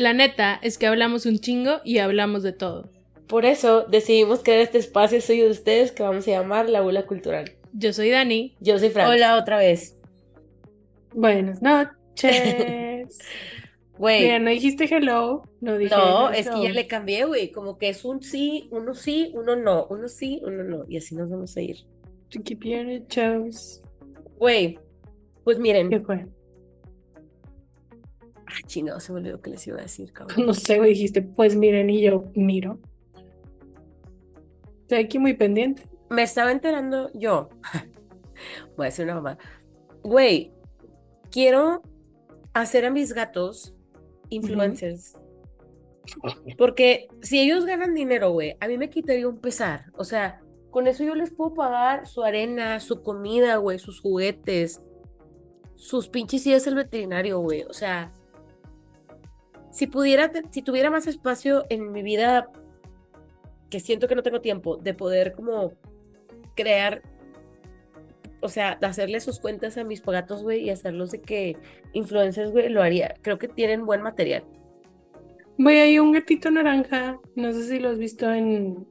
La neta es que hablamos un chingo y hablamos de todo. Por eso decidimos crear este espacio suyo de ustedes que vamos a llamar La Bula Cultural. Yo soy Dani. Yo soy Fran. Hola otra vez. Buenas noches. Güey. Mira, no dijiste hello, no dije No, es que ya le cambié, güey. Como que es un sí, uno sí, uno no, uno sí, uno no. Y así nos vamos a ir. To keep your. Güey, pues miren. ¿Qué fue? Ah, chingado, se me olvidó que les iba a decir, cabrón. No sé, güey, dijiste, pues miren, y yo miro. Estoy aquí muy pendiente. Me estaba enterando yo. Voy a decir una mamá. Güey, quiero hacer a mis gatos influencers. Porque si ellos ganan dinero, güey, a mí me quitaría un pesar. O sea, con eso yo les puedo pagar su arena, su comida, güey, sus juguetes, sus pinches ideas al veterinario, güey. O sea, si pudiera, si tuviera más espacio en mi vida, que siento que no tengo tiempo, de poder como crear, o sea, de hacerle sus cuentas a mis gatos, güey, y hacerlos de que influencers, güey, lo haría. Creo que tienen buen material. Voy hay un gatito naranja, no sé si lo has visto en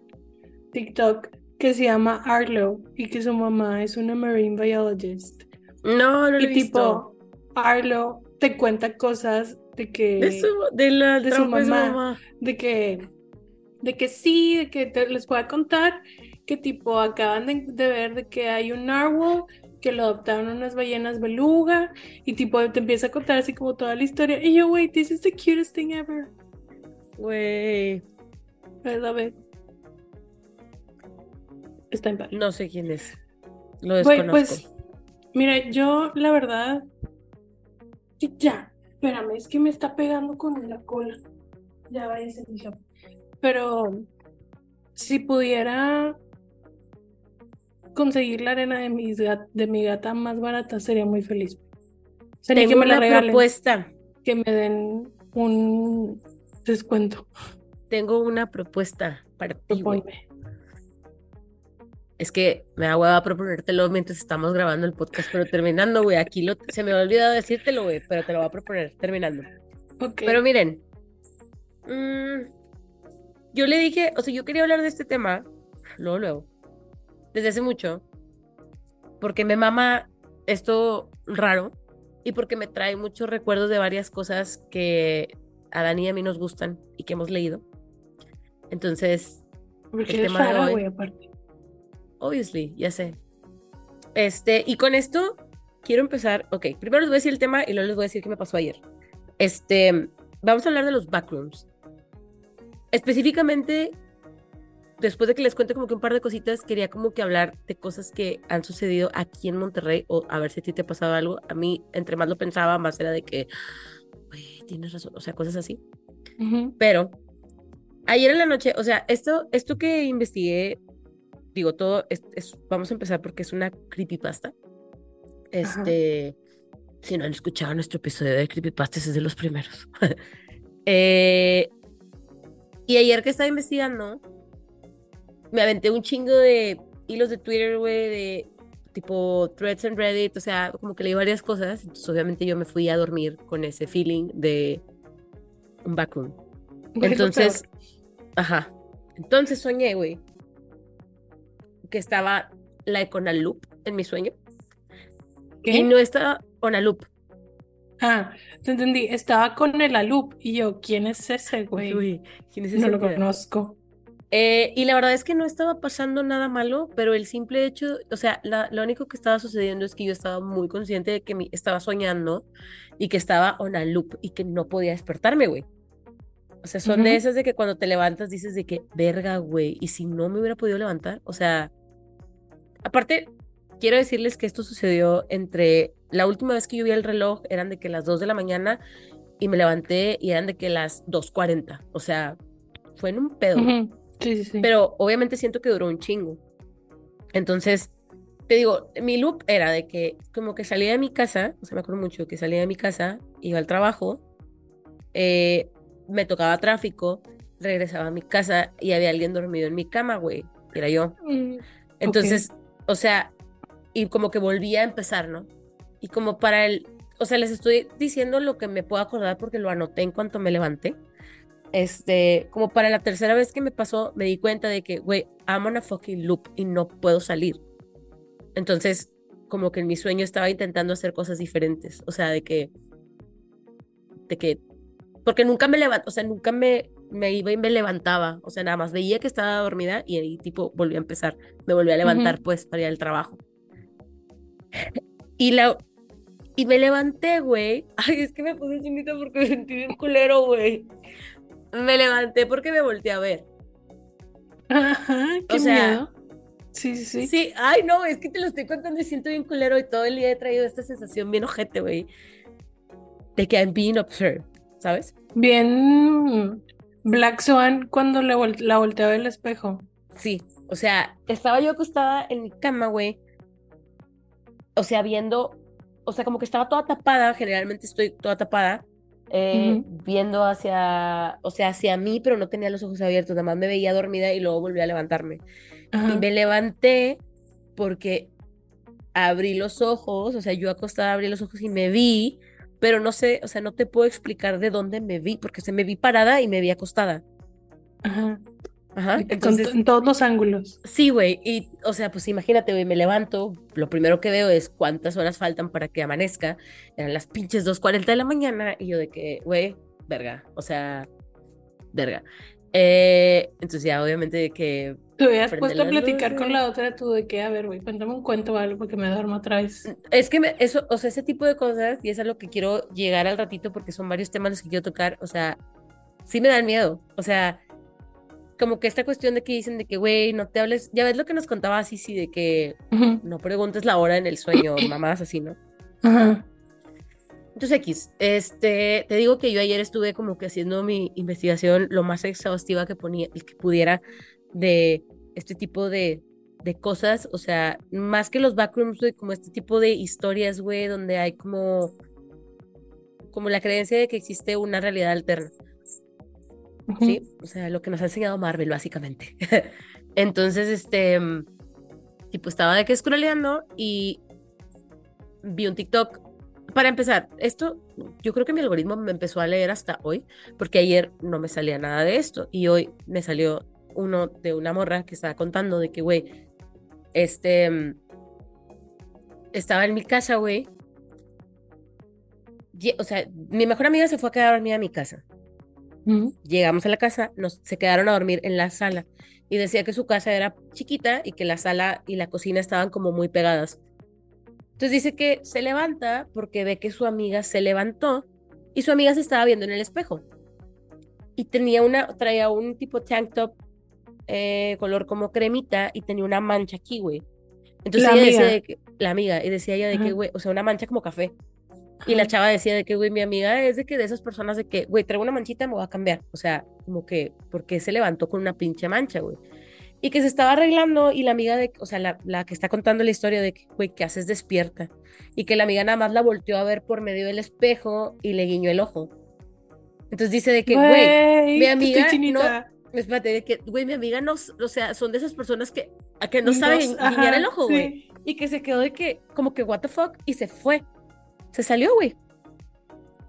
TikTok, que se llama Arlo y que su mamá es una marine biologist. No, no lo he Y visto. tipo, Arlo te cuenta cosas de que, De, su, de la de su trabajo de su mamá. mamá. de que, de que sí, de que te- les pueda contar que tipo acaban de, de ver de que hay un narwhal que lo adoptaron unas ballenas beluga y tipo te empieza a contar así como toda la historia y yo, wait, this is the cutest thing ever. Güey, I love it. Está en paz. no sé quién es. Lo Güey, desconozco. pues, mira, yo la verdad. Ya, espérame, es que me está pegando con la cola. Ya váyase, hija. Pero si pudiera conseguir la arena de, mis de mi gata más barata, sería muy feliz. Sería Tengo que me la una regalen, propuesta. que me den un descuento. Tengo una propuesta para ti, güey. Es que me da hueva proponértelo mientras estamos grabando el podcast, pero terminando, güey. Aquí lo, se me ha olvidado decírtelo, güey, pero te lo voy a proponer terminando. Ok. Pero miren, mm, yo le dije, o sea, yo quería hablar de este tema, luego, luego, desde hace mucho, porque me mama esto raro y porque me trae muchos recuerdos de varias cosas que a Dani y a mí nos gustan y que hemos leído. Entonces, Porque el tema de hoy. aparte. Obviously, ya sé. Este, y con esto quiero empezar. Ok, primero les voy a decir el tema y luego les voy a decir qué me pasó ayer. Este, vamos a hablar de los backrooms. Específicamente, después de que les cuente como que un par de cositas, quería como que hablar de cosas que han sucedido aquí en Monterrey o a ver si a ti te ha pasado algo. A mí, entre más lo pensaba, más era de que, "Güey, tienes razón, o sea, cosas así. Ujú. Pero ayer en la noche, o sea, esto, esto que investigué, digo, todo, es, es- vamos a empezar porque es una creepypasta. Este, si no han escuchado nuestro episodio de creepypastas, es de los primeros. Eh, y ayer que estaba investigando, me aventé un chingo de hilos de Twitter, güey, de tipo threads en Reddit, o sea, como que leí varias cosas. Entonces, obviamente, yo me fui a dormir con ese feeling de un lo Entonces, ajá. Entonces soñé, güey, que estaba la Econaloop en mi sueño. ¿Qué? Y no estaba Onaloop. Ah, te entendí. Estaba con el Alup y yo, ¿quién es ese, güey? Uy, ¿quién es No ese lo pedo? conozco. Eh, y la verdad es que no estaba pasando nada malo, pero el simple hecho, o sea, la- lo único que estaba sucediendo es que yo estaba muy consciente de que mi, estaba soñando y que estaba on a loop y que no podía despertarme, güey. O sea, son de Ujú. esas de que cuando te levantas dices de que, verga, güey, y si no me hubiera podido levantar, o sea, aparte, quiero decirles que esto sucedió entre la última vez que yo vi el reloj, eran de que las 2 de la mañana y me levanté y eran de que las 2.40, o sea, fue en un pedo. Ujú. Sí, sí, sí. Pero obviamente siento que duró un chingo. Entonces, te digo, mi loop era de que como que salía de mi casa, o sea, me acuerdo mucho que salía de mi casa, iba al trabajo, eh, me tocaba tráfico, regresaba a mi casa y había alguien dormido en mi cama, güey. Era yo. Mm, Entonces, o sea, y como que volvía a empezar, ¿no? Y como para el o sea, les estoy diciendo lo que me puedo acordar porque lo anoté en cuanto me levanté. Este, como para la tercera vez que me pasó, me di cuenta de que, güey, I'm on a fucking loop y no puedo salir. Entonces, como que en mi sueño estaba intentando hacer cosas diferentes. O sea, de que, de que, porque nunca me levanto, o sea, nunca me, me iba y me levantaba. O sea, nada más veía que estaba dormida y ahí tipo volví a empezar. Me volví a levantar pues para ir al trabajo. Y la, y me levanté, güey. Ay, es que me puse chinita porque me sentí bien culero, güey. Me levanté porque me volteé a ver. Ajá, qué O sea, miedo. Sí, sí, sí. Sí, ay, no, es que te lo estoy contando y siento bien culero y todo el día he traído esta sensación bien ojete, güey. De que I'm being observed, ¿sabes? Bien Black Swan cuando le vol- la volteaba el espejo. Sí, o sea, estaba yo acostada en mi cama, güey. O sea, viendo, o sea, como que estaba toda tapada, generalmente estoy toda tapada, eh, viendo hacia, o sea, hacia mí, pero no tenía los ojos abiertos, nada más me veía dormida y luego volví a levantarme. Y me levanté porque abrí los ojos, o sea, yo acostada abrí los ojos y me vi, pero no sé, o sea, no te puedo explicar de dónde me vi, porque se me vi parada y me vi acostada. Ajá. Ajá. Entonces, to- en todos los ángulos. sí, güey, y, o sea, pues imagínate, güey, me levanto, lo primero que veo es cuántas horas faltan para que amanezca, eran las pinches 2.40 de la mañana, y yo de que, güey, verga, o sea, verga. Eh, entonces ya, obviamente, de que Te hubieras puesto a platicar con la otra tú de que, a ver, güey, cuéntame un cuento o algo porque me duermo otra vez. Es que me- eso, o sea, ese tipo de cosas, y es a lo que quiero llegar al ratito porque son varios temas los que quiero tocar, o sea, sí me dan miedo, o sea, como que esta cuestión de que dicen de que, güey, no te hables, ya ves lo que nos contaba así, sí, de que Ujú. no preguntes la hora en el sueño, mamadas así, ¿no? Ajá. Entonces, X, este, te digo que yo ayer estuve como que haciendo mi investigación lo más exhaustiva que, ponía, que pudiera de este tipo de, de cosas, o sea, más que los backrooms, güey, como este tipo de historias, güey, donde hay como, como la creencia de que existe una realidad alterna. ¿sí? O sea, lo que nos ha enseñado Marvel, básicamente. Entonces, este, tipo, estaba de que scrolleando y vi un TikTok. Para empezar, esto, yo creo que mi algoritmo me empezó a leer hasta hoy, porque ayer no me salía nada de esto y hoy me salió uno de una morra que estaba contando de que, güey, este, mm, estaba en mi casa, güey. O sea, mi mejor amiga se fue a quedar dormida a mi casa. Llegamos a la casa, nos, se quedaron a dormir en la sala y decía que su casa era chiquita y que la sala y la cocina estaban como muy pegadas. Entonces dice que se levanta porque ve que su amiga se levantó y su amiga se estaba viendo en el espejo. Y tenía una, traía un tipo tank top eh, color como cremita y tenía una mancha aquí, güey. Entonces La ella decía amiga. de que, la amiga, y decía ella de que, güey, o sea, una mancha como café. Y la chava decía de que, güey, mi amiga es de que de esas personas de que, güey, traigo una manchita, me voy a cambiar. O sea, como que, porque se levantó con una pinche mancha, güey. Y que se estaba arreglando y la amiga de, o sea, la, la que está contando la historia de que, güey, ¿qué haces despierta? Y que la amiga nada más la volteó a ver por medio del espejo y le guiñó el ojo. Entonces dice de que, güey, mi amiga no-. Espérate, de que, güey, mi amiga no, o sea, son de esas personas que, a que no saben guiñar el ojo, güey. sí. Y que se quedó de que, como que, what the fuck, y se fue. Se salió, güey.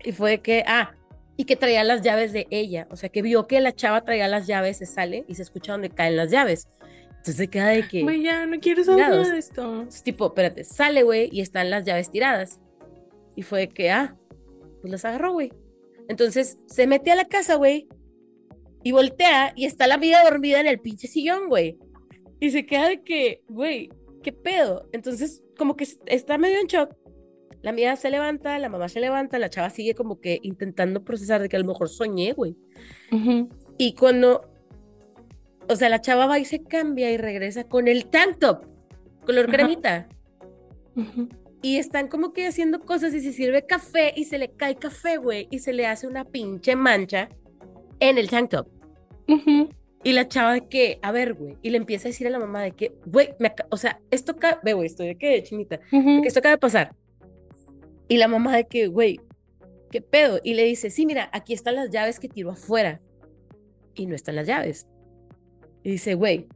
Y fue de que, ah, y que traía las llaves de ella. O sea, que vio que la chava traía las llaves, se sale y se escucha donde caen las llaves. Entonces se queda de que, Güey, ya no quiero saber nada de esto. es tipo, espérate, sale, güey, y están las llaves tiradas. Y fue de que, ah, pues las agarró, güey. Entonces se mete a la casa, güey, y voltea y está la amiga dormida en el pinche sillón, güey. Y se queda de que, güey, ¿qué pedo? Entonces, como que está medio en shock. La amiga se levanta, la mamá se levanta, la chava sigue como que intentando procesar de que a lo mejor soñé, güey. Y cuando, o sea, la chava va y se cambia y regresa con el tank top, color cremita. Y están como que haciendo cosas y se sirve café y se le cae café, güey, y se le hace una pinche mancha en el tank top. Ujú. Y la chava de que, a ver, güey, y le empieza a decir a la mamá de que, güey, o sea, esto acaba, ve, güey, estoy de que, chinita, de Ujú. que esto acaba de pasar. Y la mamá de que, güey, ¿qué pedo? Y le dice, sí, mira, aquí están las llaves que tiró afuera. Y no están las llaves. Y dice, güey,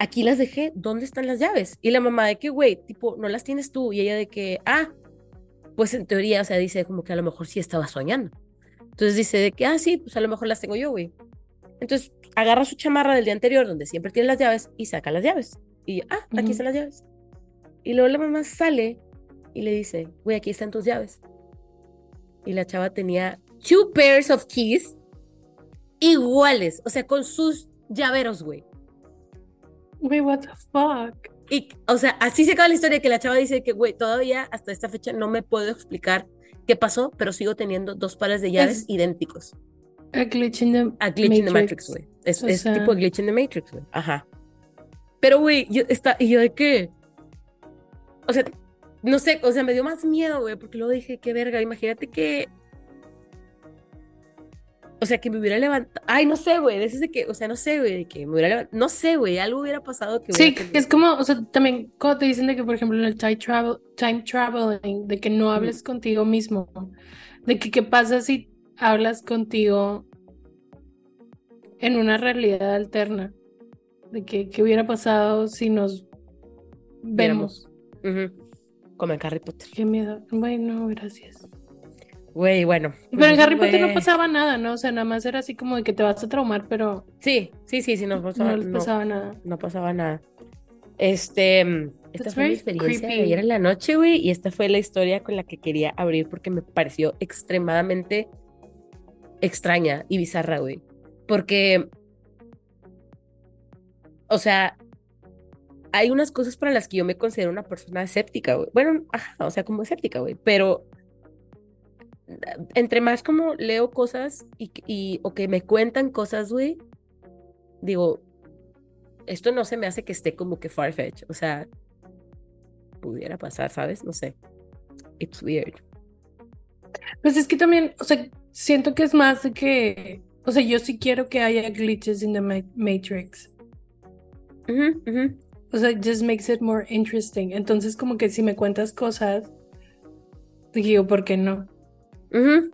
aquí las dejé, ¿dónde están las llaves? Y la mamá de que, güey, tipo, no las tienes tú. Y ella de que, ah, pues en teoría, o sea, dice como que a lo mejor sí estaba soñando. Entonces dice de que, ah, sí, pues a lo mejor las tengo yo, güey. Entonces agarra su chamarra del día anterior, donde siempre tiene las llaves, y saca las llaves. Y, ah, aquí están las llaves. Y luego la mamá sale y le dice, güey, aquí están tus llaves. Y la chava tenía two pairs of keys iguales, o sea, con sus llaveros, güey. Wait, what the fuck? Y, o sea, así se acaba la historia que la chava dice que, güey, todavía hasta esta fecha no me puedo explicar qué pasó, pero sigo teniendo dos pares de llaves Es- idénticos. A glitch in the A glitch in the Matrix, Matrix. güey. Es, es sea- tipo glitch in the Matrix, güey. Ajá. Pero, güey, yo, está, y yo de qué. O sea, no sé, o sea, me dio más miedo, güey, porque luego dije, qué verga, imagínate que. O sea, que me hubiera levantado. Ay, no sé, güey, esas de que, o sea, no sé, güey, de que me hubiera levantado. No sé, güey, algo hubiera pasado que. Sí, que es como, o sea, también cuando te dicen de que, por ejemplo, en el time travel, time traveling, de que no hables contigo mismo, de que qué pasa si hablas contigo en una realidad alterna, de que qué hubiera pasado si nos vemos. Ujú. Como en Harry Potter. Qué miedo. Bueno, gracias. Güey, bueno. Pero en pues, Harry Potter no pasaba nada, ¿no? O sea, nada más era así como de que te vas a traumar, pero Sí, sí, sí, sí, no pasaba, no les no, pasaba nada. no pasaba nada. Este, mm, esta That's fue mi experiencia de ayer en la noche, güey, y esta fue la historia con la que quería abrir porque me pareció extremadamente extraña y bizarra, güey. Porque, o sea, hay unas cosas para las que yo me considero una persona escéptica, güey. Bueno, ajá, o sea, como escéptica, güey, pero entre más como leo cosas y, y o que me cuentan cosas, güey, digo, esto no se me hace que esté como que farfetch, o sea, pudiera pasar, ¿sabes? No sé. It's weird. Pues es que también, o sea, siento que es más de que, o sea, yo sí quiero que haya glitches in the ma- Matrix. O sea, it just makes it more interesting. Entonces, como que si me cuentas cosas, digo, ¿por qué no? Ujú,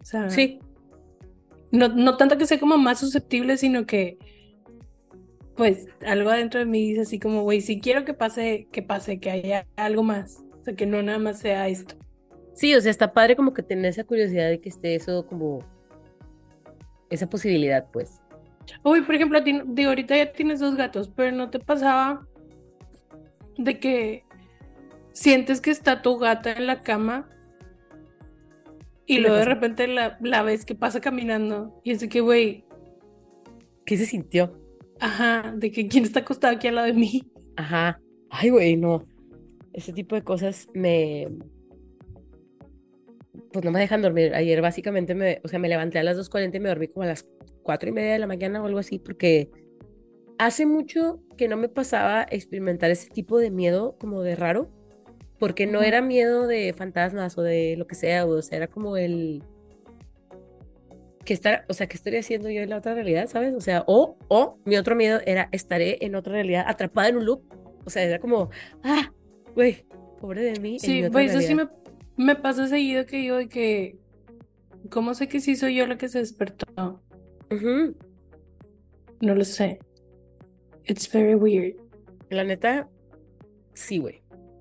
O sea, Sí, no, no tanto que sea como más susceptible, sino que, pues, algo adentro de mí dice así como, güey, si quiero que pase, que pase, que haya algo más. O sea, que no nada más sea esto. sí, o sea, está padre como que tener esa curiosidad de que esté eso como esa posibilidad, pues. Uy, por ejemplo, ti, ahorita ya tienes dos gatos, pero ¿no te pasaba de que sientes que está tu gata en la cama y luego de repente la, la ves que pasa caminando y es de que, güey, ¿Qué se sintió? ajá, de que quién está acostado aquí al lado de mí? Ajá. Ay, güey, no. Ese tipo de cosas me pues no me dejan dormir. Ayer básicamente me, o sea, me levanté a las 2.40 y me dormí como a las 4 y media de la mañana o algo así, porque hace mucho que no me pasaba experimentar ese tipo de miedo como de raro, porque no era miedo de fantasmas o de lo que sea, o sea, era como el que estar, o sea, ¿qué estaría haciendo yo en la otra realidad, sabes? O sea, o, o mi otro miedo era estaré en otra realidad atrapada en un loop. O sea, era como, ah, güey, pobre de mí. Sí, güey, eso sí realidad". me, me pasa seguido que yo de que, ¿cómo sé que sí soy yo la que se despertó? No lo sé. It's very weird. La neta, sí, güey.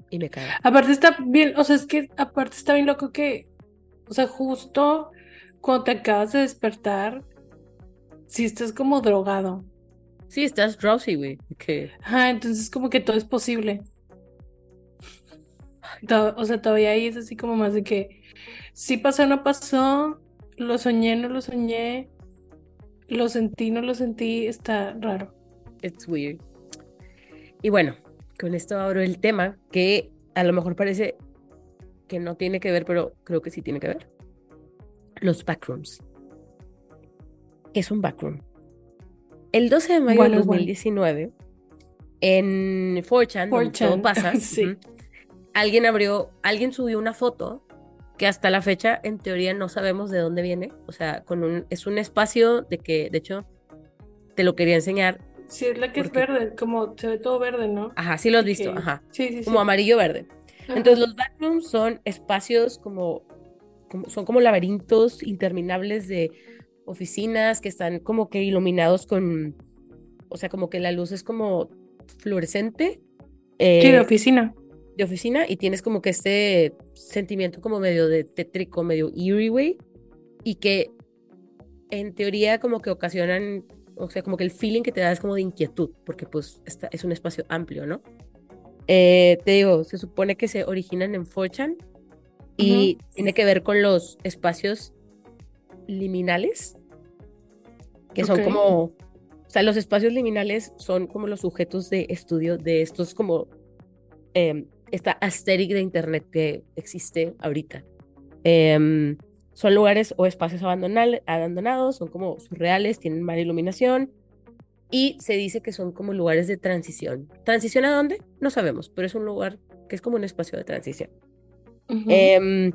Y me caga. Aparte está bien, o sea, es que aparte está bien loco que, o sea, justo cuando te acabas de despertar, si estás como drogado. Sí, estás drowsy, güey. Que Ajá, entonces como que todo es posible. O sea, todavía ahí es así como más de que sí pasó, no pasó, lo soñé, no lo soñé, lo sentí, no lo sentí, está raro. it's weird. Y bueno, con esto abro el tema que a lo mejor parece que no tiene que ver, pero creo que sí tiene que ver. Los backrooms. ¿Qué es un backroom? El 12 de mayo Bueno, bueno. 2019, en 4chan, donde todo 4chan, pasa, sí. alguien abrió, alguien subió una foto que hasta la fecha, en teoría, no sabemos de dónde viene. O sea, con un, es un espacio de que, de hecho, te lo quería enseñar. Sí, es la que es verde, como se ve todo verde, ¿no? Ajá, sí lo has visto, ajá. Sí, sí, sí. Como amarillo-verde. Entonces, los backrooms son espacios como, como- son como laberintos interminables de oficinas que están como que iluminados con, o sea, como que la luz es como fluorescente. Sí, de eh, oficina. de oficina y tienes como que este sentimiento como medio de tétrico, medio eerie, güey, y que en teoría como que ocasionan, o sea, como que el feeling que te da es como de inquietud, porque pues esta es un espacio amplio, ¿no? Eh, te digo, se supone que se originan en Forchan y tiene que ver con los espacios liminales, que son Ok. como, o sea, los espacios liminales son como los sujetos de estudio de estos como, em, esta aesthetic de internet que existe ahorita. Em, son lugares o espacios abandonados, son como surreales, tienen mala iluminación y se dice que son como lugares de transición. ¿Transición a dónde? No sabemos, pero es un lugar que es como un espacio de transición. Em,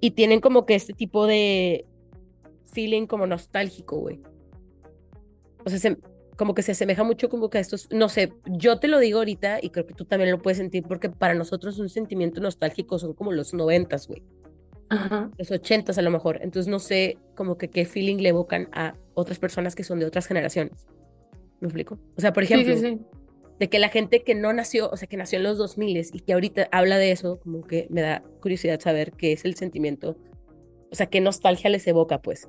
y tienen como que este tipo de feeling como nostálgico, güey. O sea, se- como que se asemeja mucho como que a estos, no sé, yo te lo digo ahorita y creo que tú también lo puedes sentir porque para nosotros un sentimiento nostálgico son como los noventas, güey, Ajá. los ochentas a lo mejor. Entonces no sé como que qué feeling le evocan a otras personas que son de otras generaciones. ¿Me explico? O sea, por Sí, ejemplo, sí, sí. de que la gente que no nació, o sea, que nació en los 2000 y que ahorita habla de eso, como que me da curiosidad saber qué es el sentimiento, o sea, qué nostalgia les evoca, pues.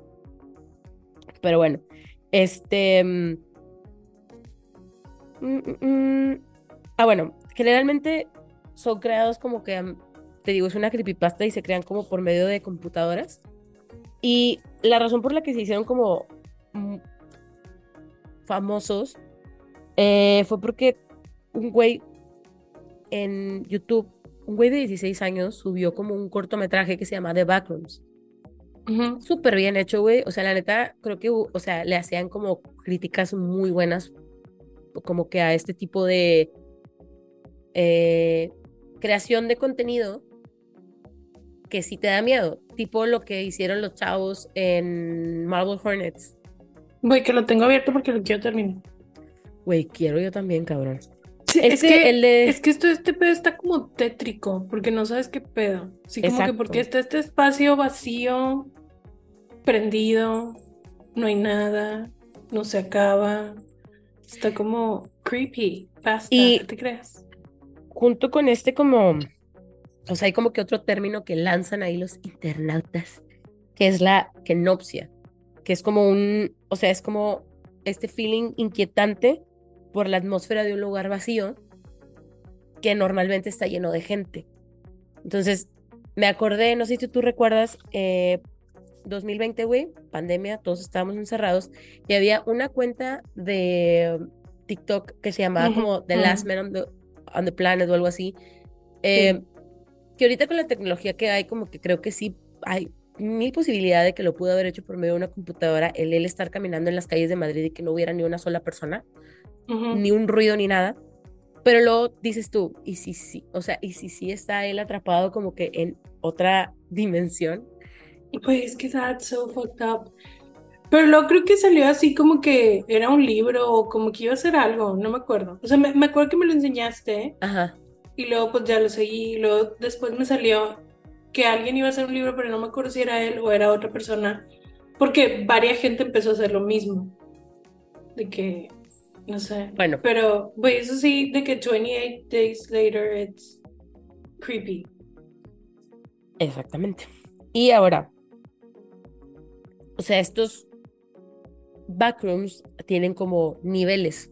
Pero bueno, este... mm, mm, mm, mm. Ah, bueno, generalmente son creados como que, mm, te digo, es una creepypasta y se crean como por medio de computadoras. Y la razón por la que se hicieron como mm, famosos eh, fue porque un güey en YouTube, un güey de 16 años, subió como un cortometraje que se llama The Backrooms. Ujú. Súper bien hecho, güey. O sea, la neta, creo que, o sea, le hacían como críticas muy buenas, como que a este tipo de eh, creación de contenido que sí te da miedo, tipo lo que hicieron los chavos en Marvel Hornets. Voy, que lo tengo abierto porque lo quiero terminar. Güey, quiero yo también, cabrón. Sí, es que, el de- es que esto, este pedo está como tétrico, porque no sabes qué pedo. Sí, como que Exacto. porque está este espacio vacío, prendido, no hay nada, no se acaba. Está como creepy, basta, Y- ¿qué te crees? junto con este como, o sea, hay como que otro término que lanzan ahí los internautas, que es la kenopsia, que es como un, o sea, es como este feeling inquietante por la atmósfera de un lugar vacío que normalmente está lleno de gente. Entonces, me acordé, no sé si tú recuerdas, eh, 2020, güey, pandemia, todos estábamos encerrados y había una cuenta de TikTok que se llamaba como The. Last Man on the, on the Planet o algo así. Eh, Que ahorita con la tecnología que hay, como que creo que sí hay mil posibilidades de que lo pudo haber hecho por medio de una computadora, el él estar caminando en las calles de Madrid y que no hubiera ni una sola persona, Ujú. ni un ruido ni nada. Pero luego dices tú, y si sí, o sea, y si sí está él atrapado como que en otra dimensión. Pues que that's so fucked up. Pero luego creo que salió así como que era un libro o como que iba a ser algo, no me acuerdo. O sea, me, me acuerdo que me lo enseñaste Ajá. Y luego pues ya lo seguí y luego después me salió que alguien iba a hacer un libro, pero no me acuerdo si era él o era otra persona, porque varias gente empezó a hacer lo mismo. De que, no sé. Bueno, Pero, güey, eso sí, de que 28 days later it's creepy. Exactamente. Y ahora, o sea, estos backrooms tienen como niveles.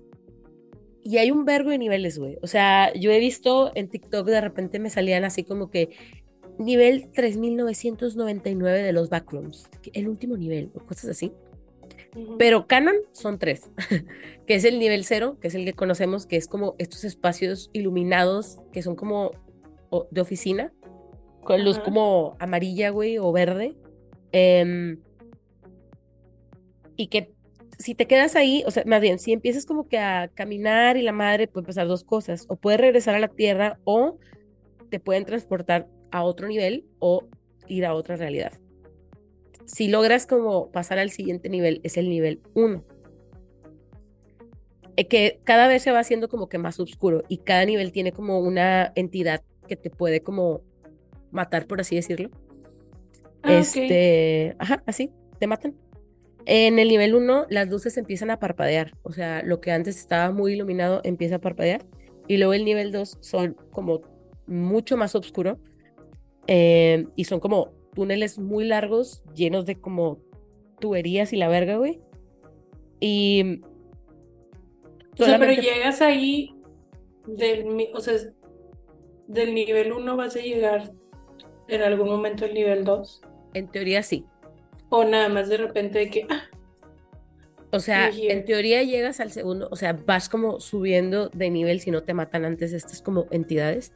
Y hay un vergo de niveles, güey. O sea, yo he visto en TikTok de repente me salían así como que nivel 3999 de los backrooms, el último nivel, o cosas así. Pero canon son tres, que es el nivel cero, que es el que conocemos, que es como estos espacios iluminados que son como de oficina, con luz como amarilla, güey, o verde. em, y que si te quedas ahí, o sea, más bien, si empiezas como que a caminar y la madre, puede pasar dos cosas, o puedes regresar a la tierra o te pueden transportar a otro nivel o ir a otra realidad si logras como pasar al siguiente nivel, es el nivel 1. Que cada vez se va haciendo como que más oscuro y cada nivel tiene como una entidad que te puede como matar, por así decirlo. Ah, este, ajá, así, te matan. En el nivel 1 las luces empiezan a parpadear, o sea, lo que antes estaba muy iluminado empieza a parpadear y luego el nivel 2 son como mucho más oscuro. eh, y son como túneles muy largos, llenos de como tuberías y la verga, güey. Y. O sea, pero llegas ahí del, o sea, del nivel 1 vas a llegar en algún momento al nivel 2. En teoría sí. O nada más de repente de que, ah, O sea, en teoría llegas al segundo, o sea, vas como subiendo de nivel si no te matan antes estas como entidades.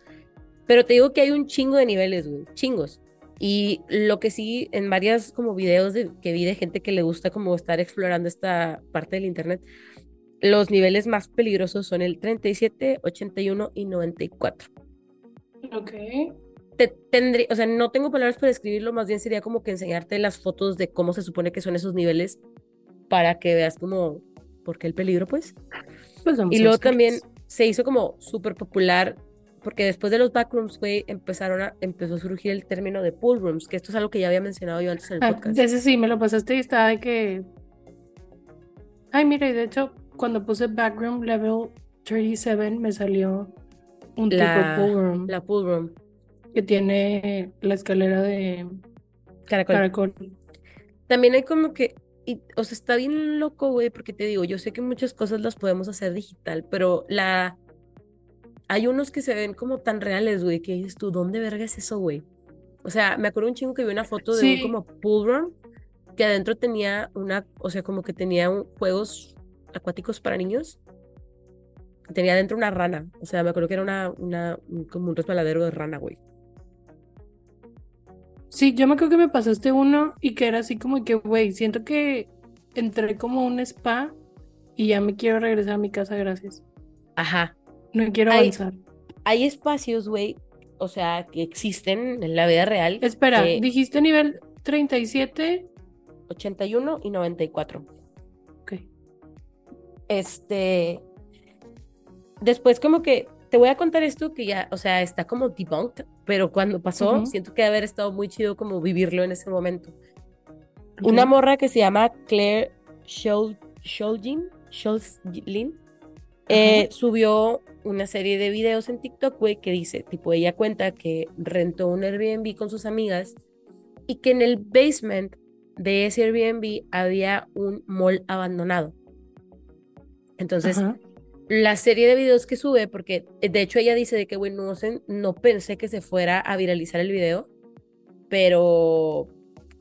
Pero te digo que hay un chingo de niveles, güey, chingos. Y lo que sí, en varias como videos de, que vi de gente que le gusta como estar explorando esta parte del internet, los niveles más peligrosos son el 37, 81 y 94. ok. Te tendría, o sea, no tengo palabras para describirlo, más bien sería como que enseñarte las fotos de cómo se supone que son esos niveles para que veas como por qué el peligro, pues. Pues vamos Y luego también se hizo como súper popular porque después de los backrooms, güey, empezaron a, empezó a surgir el término de pool rooms, que esto es algo que ya había mencionado yo antes en el Ah, podcast. ese sí, me lo pasaste y estaba de que. Ay, mira, y de hecho, cuando puse backroom level 37, me salió un La- tipo pool room La pool room. Que tiene la escalera de Caracol. caracol. También hay como que, y, o sea, está bien loco, güey, porque te digo, yo sé que muchas cosas las podemos hacer digital, pero la... Hay unos que se ven como tan reales, güey, que dices tú, ¿dónde verga es eso, güey? O sea, me acuerdo un chingo que vi una foto de un como pool room que adentro tenía una, o sea, como que tenía un- juegos acuáticos para niños. Tenía adentro una rana, o sea, me acuerdo que era una, una, un- como un resbaladero de rana, güey. Sí, yo me acuerdo que me pasaste uno y que era así como que, güey, siento que entré como un spa y ya me quiero regresar a mi casa, gracias. Ajá. No quiero avanzar. Hay espacios, güey, o sea, que existen en la vida real. Espera, que- dijiste nivel 37. 81 y 94. Ok. Este. Después, como que te voy a contar esto que ya, o sea, está como debunked, pero cuando pasó, Ujú. siento que haber estado muy chido como vivirlo en ese momento. Una morra que se llama Claire Schol- Scholgin, Scholzlin, eh, subió una serie de videos en TikTok, güey, que dice, tipo, ella cuenta que rentó un Airbnb con sus amigas y que en el basement de ese Airbnb había un mall abandonado. Entonces, Ajá. La serie de videos que sube, porque eh, de hecho ella dice de que, no, sé- no pensé que se fuera a viralizar el video, pero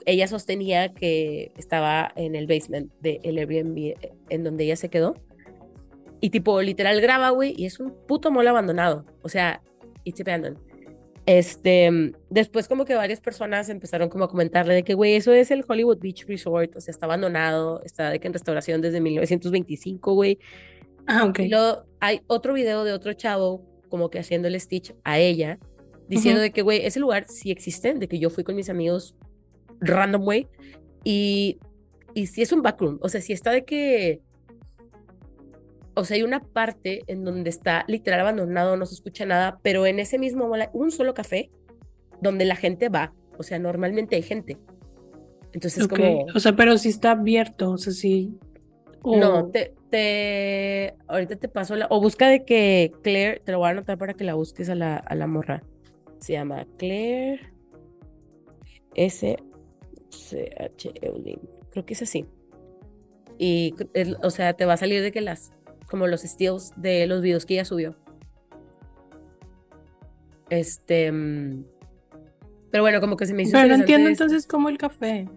ella sostenía que estaba en el basement del Airbnb eh, en donde ella se quedó. Y tipo, literal graba, güey, y es un puto mall abandonado. O sea, it's abandoned. Este, después como que varias personas empezaron como a comentarle de que, güey, eso es el Hollywood Beach Resort, o sea, está abandonado, está de que en restauración desde 1925, güey. Ah, ok. Y luego hay otro video de otro chavo como que haciendo el stitch a ella, diciendo Ujú. de que, güey, ese lugar sí existe, de que yo fui con mis amigos random, güey, y, y sí es un backroom, o sea, sí está de que, o sea, hay una parte en donde está literal abandonado, no se escucha nada, pero en ese mismo, un solo café donde la gente va, o sea, normalmente hay gente. Entonces, Ok, como... O sea, pero sí está abierto, o sea, sí. No, te, te, ahorita te paso la, o busca de que Claire, te lo voy a anotar para que la busques a la, a la morra. Se llama Claire S C H Eulin. Creo que es así. Y, es- o sea, te va a salir de que las, como los steals de los videos que ella subió. Este, mm, pero bueno, como que se me hizo Pero no entiendo entonces cómo el café.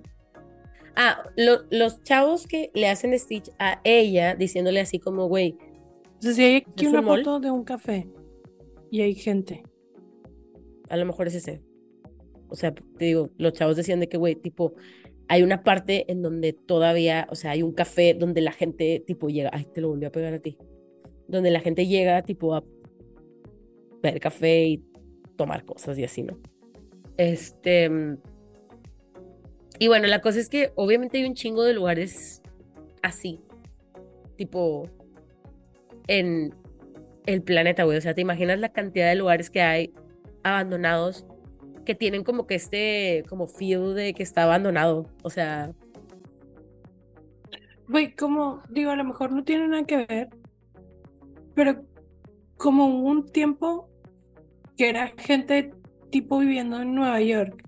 Ah, lo- los chavos que le hacen Stitch a ella, diciéndole así como, güey, O sea, si hay aquí ¿Es una un foto de un café y hay gente. a lo mejor es ese. O sea, te digo, los chavos decían de que, güey, tipo, hay una parte en donde todavía, o sea, hay un café donde la gente, tipo, llega, ay, te lo volví a pegar a ti, donde la gente llega, tipo, a ver café y tomar cosas y así, ¿no? Este, mm, y bueno, la cosa es que obviamente hay un chingo de lugares así, tipo, en el planeta, güey, o sea, te imaginas la cantidad de lugares que hay abandonados que tienen como que este, como feel de que está abandonado, o sea, Güey, como digo, a lo mejor no tiene nada que ver, pero como un tiempo que era gente tipo viviendo en Nueva York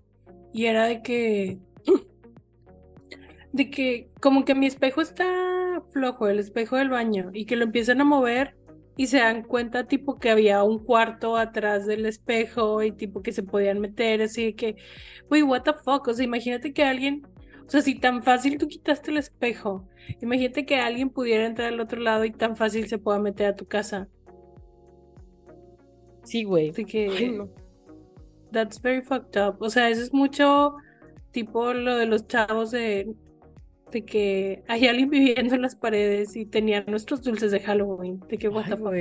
y era de que de que como que mi espejo está flojo, el espejo del baño y que lo empiezan a mover y se dan cuenta tipo que había un cuarto atrás del espejo y tipo que se podían meter así de que, wey, what the fuck, o sea, imagínate que alguien, o sea, si tan fácil tú quitaste el espejo, imagínate que alguien pudiera entrar al otro lado y tan fácil se pueda meter a tu casa. Sí, güey. Así que, that's very fucked up, o sea, eso es mucho tipo lo de los chavos de de que hay alguien viviendo en las paredes y tenía nuestros dulces de Halloween. De que, what the fuck.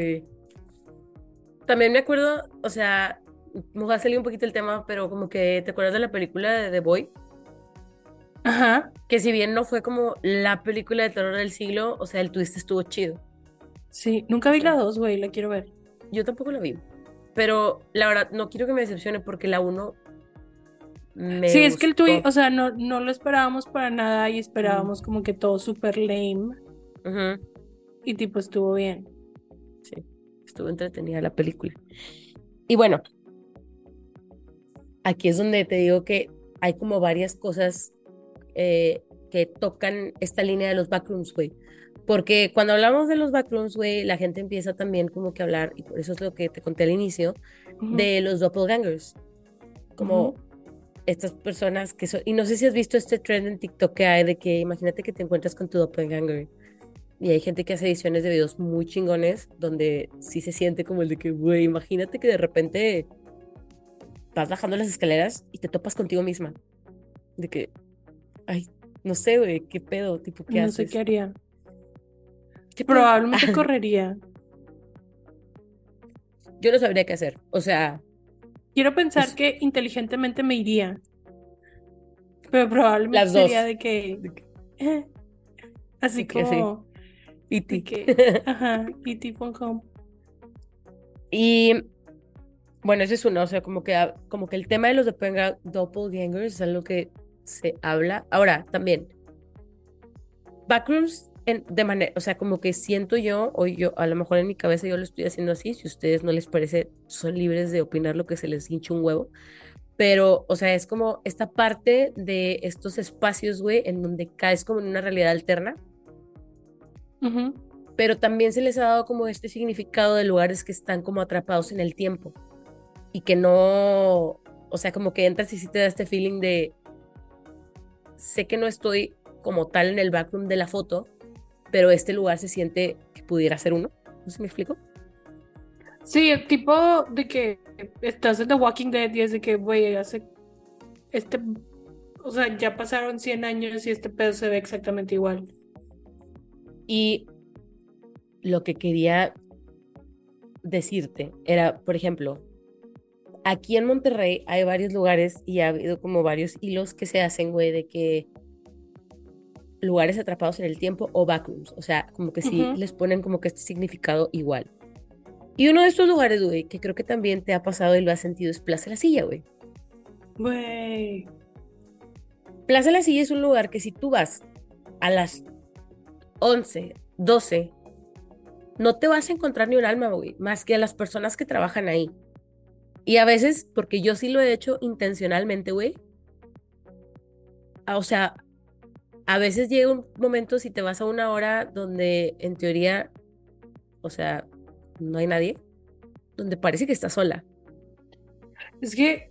También me acuerdo, o sea, me va a salir un poquito el tema, pero como que, ¿te acuerdas de la película de The Boy? Ajá. Que si bien no fue como la película de terror del siglo, o sea, el twist estuvo chido. Sí, nunca vi la dos, güey, la quiero ver. Yo tampoco la vi. Pero la verdad, no quiero que me decepcione porque la sí, es que el tweet, o sea, no, no lo esperábamos para nada y esperábamos como que todo súper lame. Y tipo estuvo bien. Sí, estuvo entretenida la película. Y bueno, aquí es donde te digo que hay como varias cosas eh, que tocan esta línea de los backrooms, güey. Porque cuando hablamos de los backrooms, güey, la gente empieza también como que a hablar, y por eso es lo que te conté al inicio, de los doppelgangers. Como estas personas que son, y no sé si has visto este trend en TikTok que hay de que imagínate que te encuentras con tu doppelganger y hay gente que hace ediciones de videos muy chingones donde sí se siente como el de que, güey, imagínate que de repente vas bajando las escaleras y te topas contigo misma. De que, ay, no sé, güey, qué pedo, tipo, ¿qué haces? No sé qué haría. Probablemente correría. Yo no sabría qué hacer. O sea, Quiero pensar que inteligentemente me iría. Pero probablemente sería de que. así como. Y ti. Ajá, y home. Y bueno, ese es uno, o sea, como que, como que el tema de los doppelgangers es algo que se habla. Ahora, también, backrooms de manera, o sea, como que siento yo, o yo, a lo mejor en mi cabeza yo lo estoy haciendo así, si a ustedes no les parece, son libres de opinar lo que se les hincha un huevo, pero, o sea, es como esta parte de estos espacios, güey, en donde caes como en una realidad alterna, pero también se les ha dado como este significado de lugares que están como atrapados en el tiempo y que no, o sea, como que entras y sí te da este feeling de, sé que no estoy como tal en el backroom de la foto, pero este lugar se siente que pudiera ser uno. ¿No se me explico? Sí, el tipo de que estás en The Walking Dead y es de que, güey, hace este, o sea, ya pasaron 100 años y este pedo se ve exactamente igual. Y lo que quería decirte era, por ejemplo, aquí en Monterrey hay varios lugares y ha habido como varios hilos que se hacen, güey, de que lugares atrapados en el tiempo o backrooms. O sea, como que sí les ponen como que este significado igual. Y uno de estos lugares, güey, que creo que también te ha pasado y lo has sentido es Plaza La Silla, güey. Güey. Plaza La Silla es un lugar que si tú vas a las 11, 12, no te vas a encontrar ni un alma, güey, más que a las personas que trabajan ahí. Y a veces, porque yo sí lo he hecho intencionalmente, güey. O sea, a veces llega un momento si te vas a una hora donde en teoría, o sea, no hay nadie, donde parece que estás sola. Es que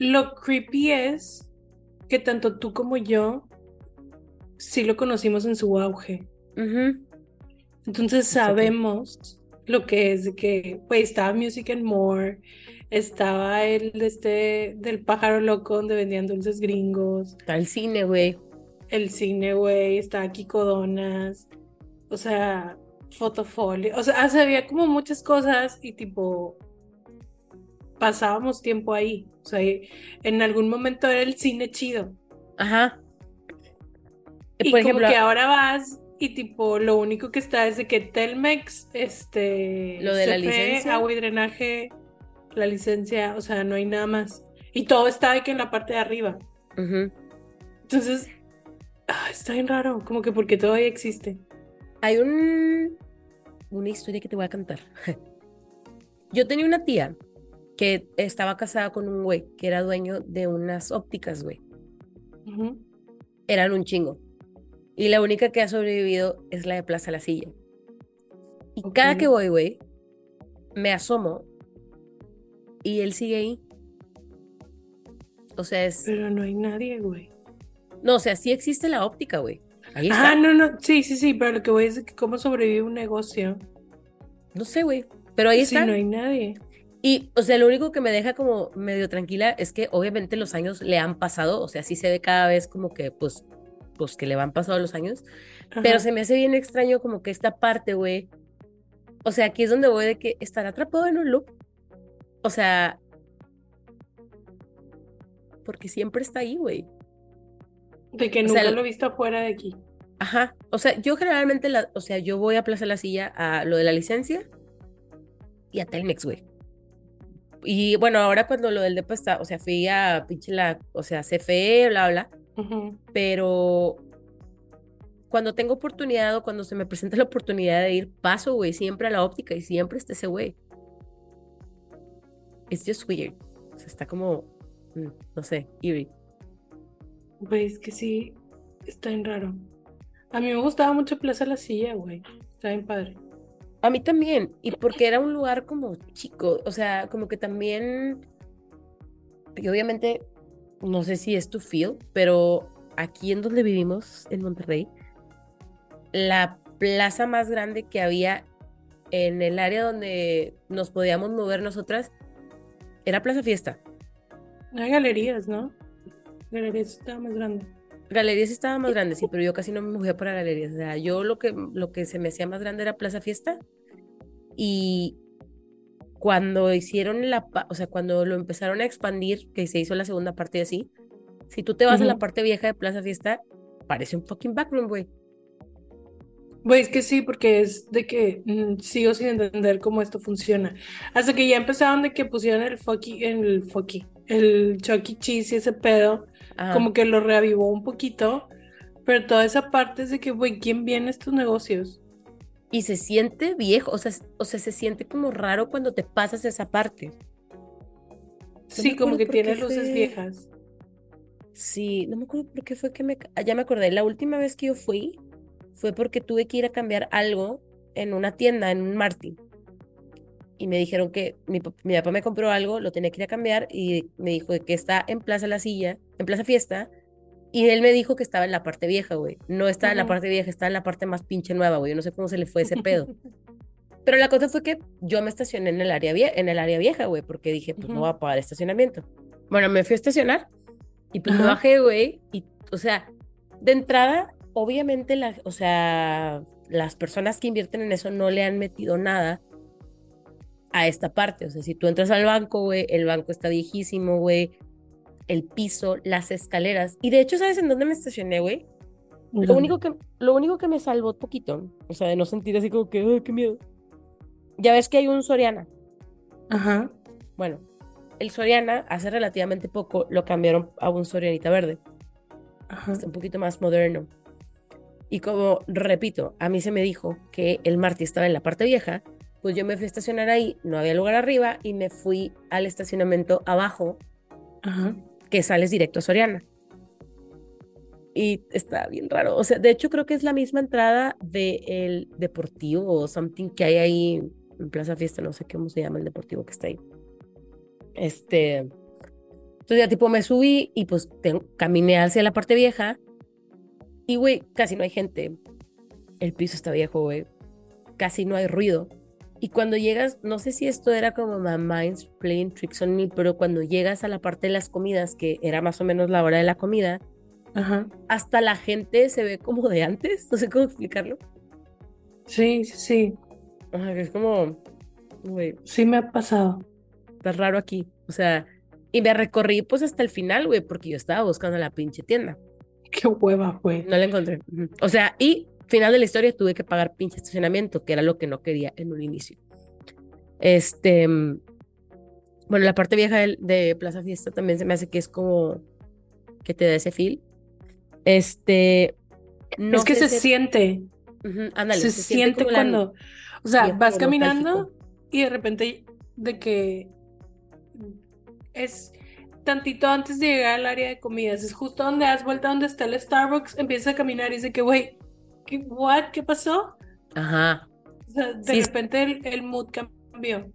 lo creepy es que tanto tú como yo sí lo conocimos en su auge. Entonces sabemos lo que es de que, pues, estaba Music and More, estaba el este del pájaro loco donde vendían dulces gringos. Está el cine, güey el cine, güey, está Kiko Donas, o sea, fotofolio, o sea, había como muchas cosas y tipo, pasábamos tiempo ahí, o sea, en algún momento era el cine chido. Ajá. Y Por como que ahora vas y tipo, lo único que está es de que Telmex, este, lo de la licencia, agua y drenaje, la licencia, o sea, no hay nada más. Y todo está aquí en la parte de arriba. Entonces, Ah, está bien raro, como que porque todavía existe. Hay un una historia que te voy a contar. Yo tenía una tía que estaba casada con un güey que era dueño de unas ópticas, güey. Eran un chingo. Y la única que ha sobrevivido es la de Plaza La Silla. Y cada que voy, güey, me asomo y él sigue ahí. O sea, es... Pero no hay nadie, güey. No, o sea, sí existe la óptica, güey. Ah, no, no. Sí, sí, sí. Pero lo que voy es de que cómo sobrevive un negocio No sé, güey. Pero ahí está. no hay nadie. Y, o sea, lo único que me deja como medio tranquila es que obviamente los años le han pasado, o sea, sí se ve cada vez como que, pues, pues que le van pasando los años, pero se me hace bien extraño como que esta parte, güey, o sea, aquí es donde voy de que estar atrapado en un loop, o sea, porque siempre está ahí, güey. De que o nunca sea, lo he visto afuera de aquí. Ajá, o sea, yo generalmente, la, o sea, yo voy a Plaza La Silla a lo de la licencia y a Telmex, güey. Y bueno, ahora cuando lo del depo está, o sea, fui a pinche la, o sea, CFE, bla, bla, pero cuando tengo oportunidad o cuando se me presenta la oportunidad de ir, paso, güey, siempre a la óptica y siempre está ese güey. It's just weird. O sea, está como, mm, no sé, eerie. Es que sí, está bien raro. A mí me gustaba mucho Plaza La Silla, güey. Está bien padre. A mí también, y porque era un lugar como chico, o sea, como que también, y obviamente, no sé si es tu feel, pero aquí en donde vivimos, en Monterrey, la plaza más grande que había en el área donde nos podíamos mover nosotras era Plaza Fiesta. Hay galerías, ¿no? Galerías estaba más grande. Galerías estaba más grande, sí, pero yo casi no me movía para galerías. O sea, yo lo que, lo que se me hacía más grande era Plaza Fiesta. Y cuando hicieron la, o sea, cuando lo empezaron a expandir, que se hizo la segunda parte y así, si tú te vas a la parte vieja de Plaza Fiesta, parece un fucking backroom, güey. Güey, es que sí, porque es de que mm, sigo sin entender cómo esto funciona. Hasta que ya empezaron de que pusieron el fucky, el fucky, el Chuck E. Cheese y ese pedo, Ajá. como que lo reavivó un poquito. Pero toda esa parte es de que, güey, ¿quién viene a estos negocios? Y se siente viejo, o sea, o sea, se siente como raro cuando te pasas esa parte. Sí, como que tiene luces viejas. Sí, no me acuerdo por qué fue que me... ah, Ya me acordé, la última vez que yo fui fue porque tuve que ir a cambiar algo en una tienda, en un Martin. Y me dijeron que mi, mi papá me compró algo, lo tenía que ir a cambiar y me dijo que está en Plaza La Silla, en Plaza Fiesta. Y él me dijo que estaba en la parte vieja, güey. No estaba en la parte vieja, estaba en la parte más pinche nueva, güey. Yo no sé cómo se le fue ese pedo. Pero la cosa fue que yo me estacioné en el área, vie- en el área vieja, güey, porque dije, pues no Ujú. voy a pagar estacionamiento. Bueno, me fui a estacionar y pues me Ajá. bajé, güey, y, o sea, de entrada, obviamente, la, o sea, las personas que invierten en eso no le han metido nada a esta parte. O sea, si tú entras al banco, güey, el banco está viejísimo, güey, el piso, las escaleras. Y de hecho, ¿sabes en dónde me estacioné, güey? Lo único que, lo único que me salvó poquito, o sea, de no sentir así como que, ay, qué miedo. Ya ves que hay un Soriana. Ajá. Bueno, el Soriana hace relativamente poco lo cambiaron a un Sorianita verde. Ajá. Está un poquito más moderno. Y como, repito, a mí se me dijo que el Martí estaba en la parte vieja, pues yo me fui a estacionar ahí, no había lugar arriba y me fui al estacionamiento abajo, Ajá. que sales directo a Soriana. Y está bien raro. O sea, de hecho creo que es la misma entrada del deportivo o something que hay ahí en Plaza Fiesta, no sé cómo se llama el deportivo que está ahí. Este, entonces ya tipo me subí y pues caminé hacia la parte vieja y güey, casi no hay gente. El piso está viejo, güey. Casi no hay ruido. Y cuando llegas, no sé si esto era como my mind's playing tricks on me, pero cuando llegas a la parte de las comidas, que era más o menos la hora de la comida, Ajá. hasta la gente se ve como de antes, no sé cómo explicarlo. Sí, sí. Ajá, que es como, güey, Sí me ha pasado. está raro aquí. O sea, y me recorrí pues hasta el final, güey, porque yo estaba buscando la pinche tienda. Qué hueva, güey. No la encontré. O sea, y final de la historia tuve que pagar pinche estacionamiento, que era lo que no quería en un inicio. Este, bueno, la parte vieja de, Plaza Fiesta también se me hace que es como que te da ese feel. Este, no es que se si- siente. Ándale, se, siente como la- cuando, o sea, vas nostálgico. caminando y de repente de que es tantito antes de llegar al área de comidas. Es justo donde das vuelta donde está el Starbucks, empieza a caminar y dice que, güey, ¿qué, what? ¿Qué pasó? Ajá. O sea, de Sí. repente el, el mood cambió.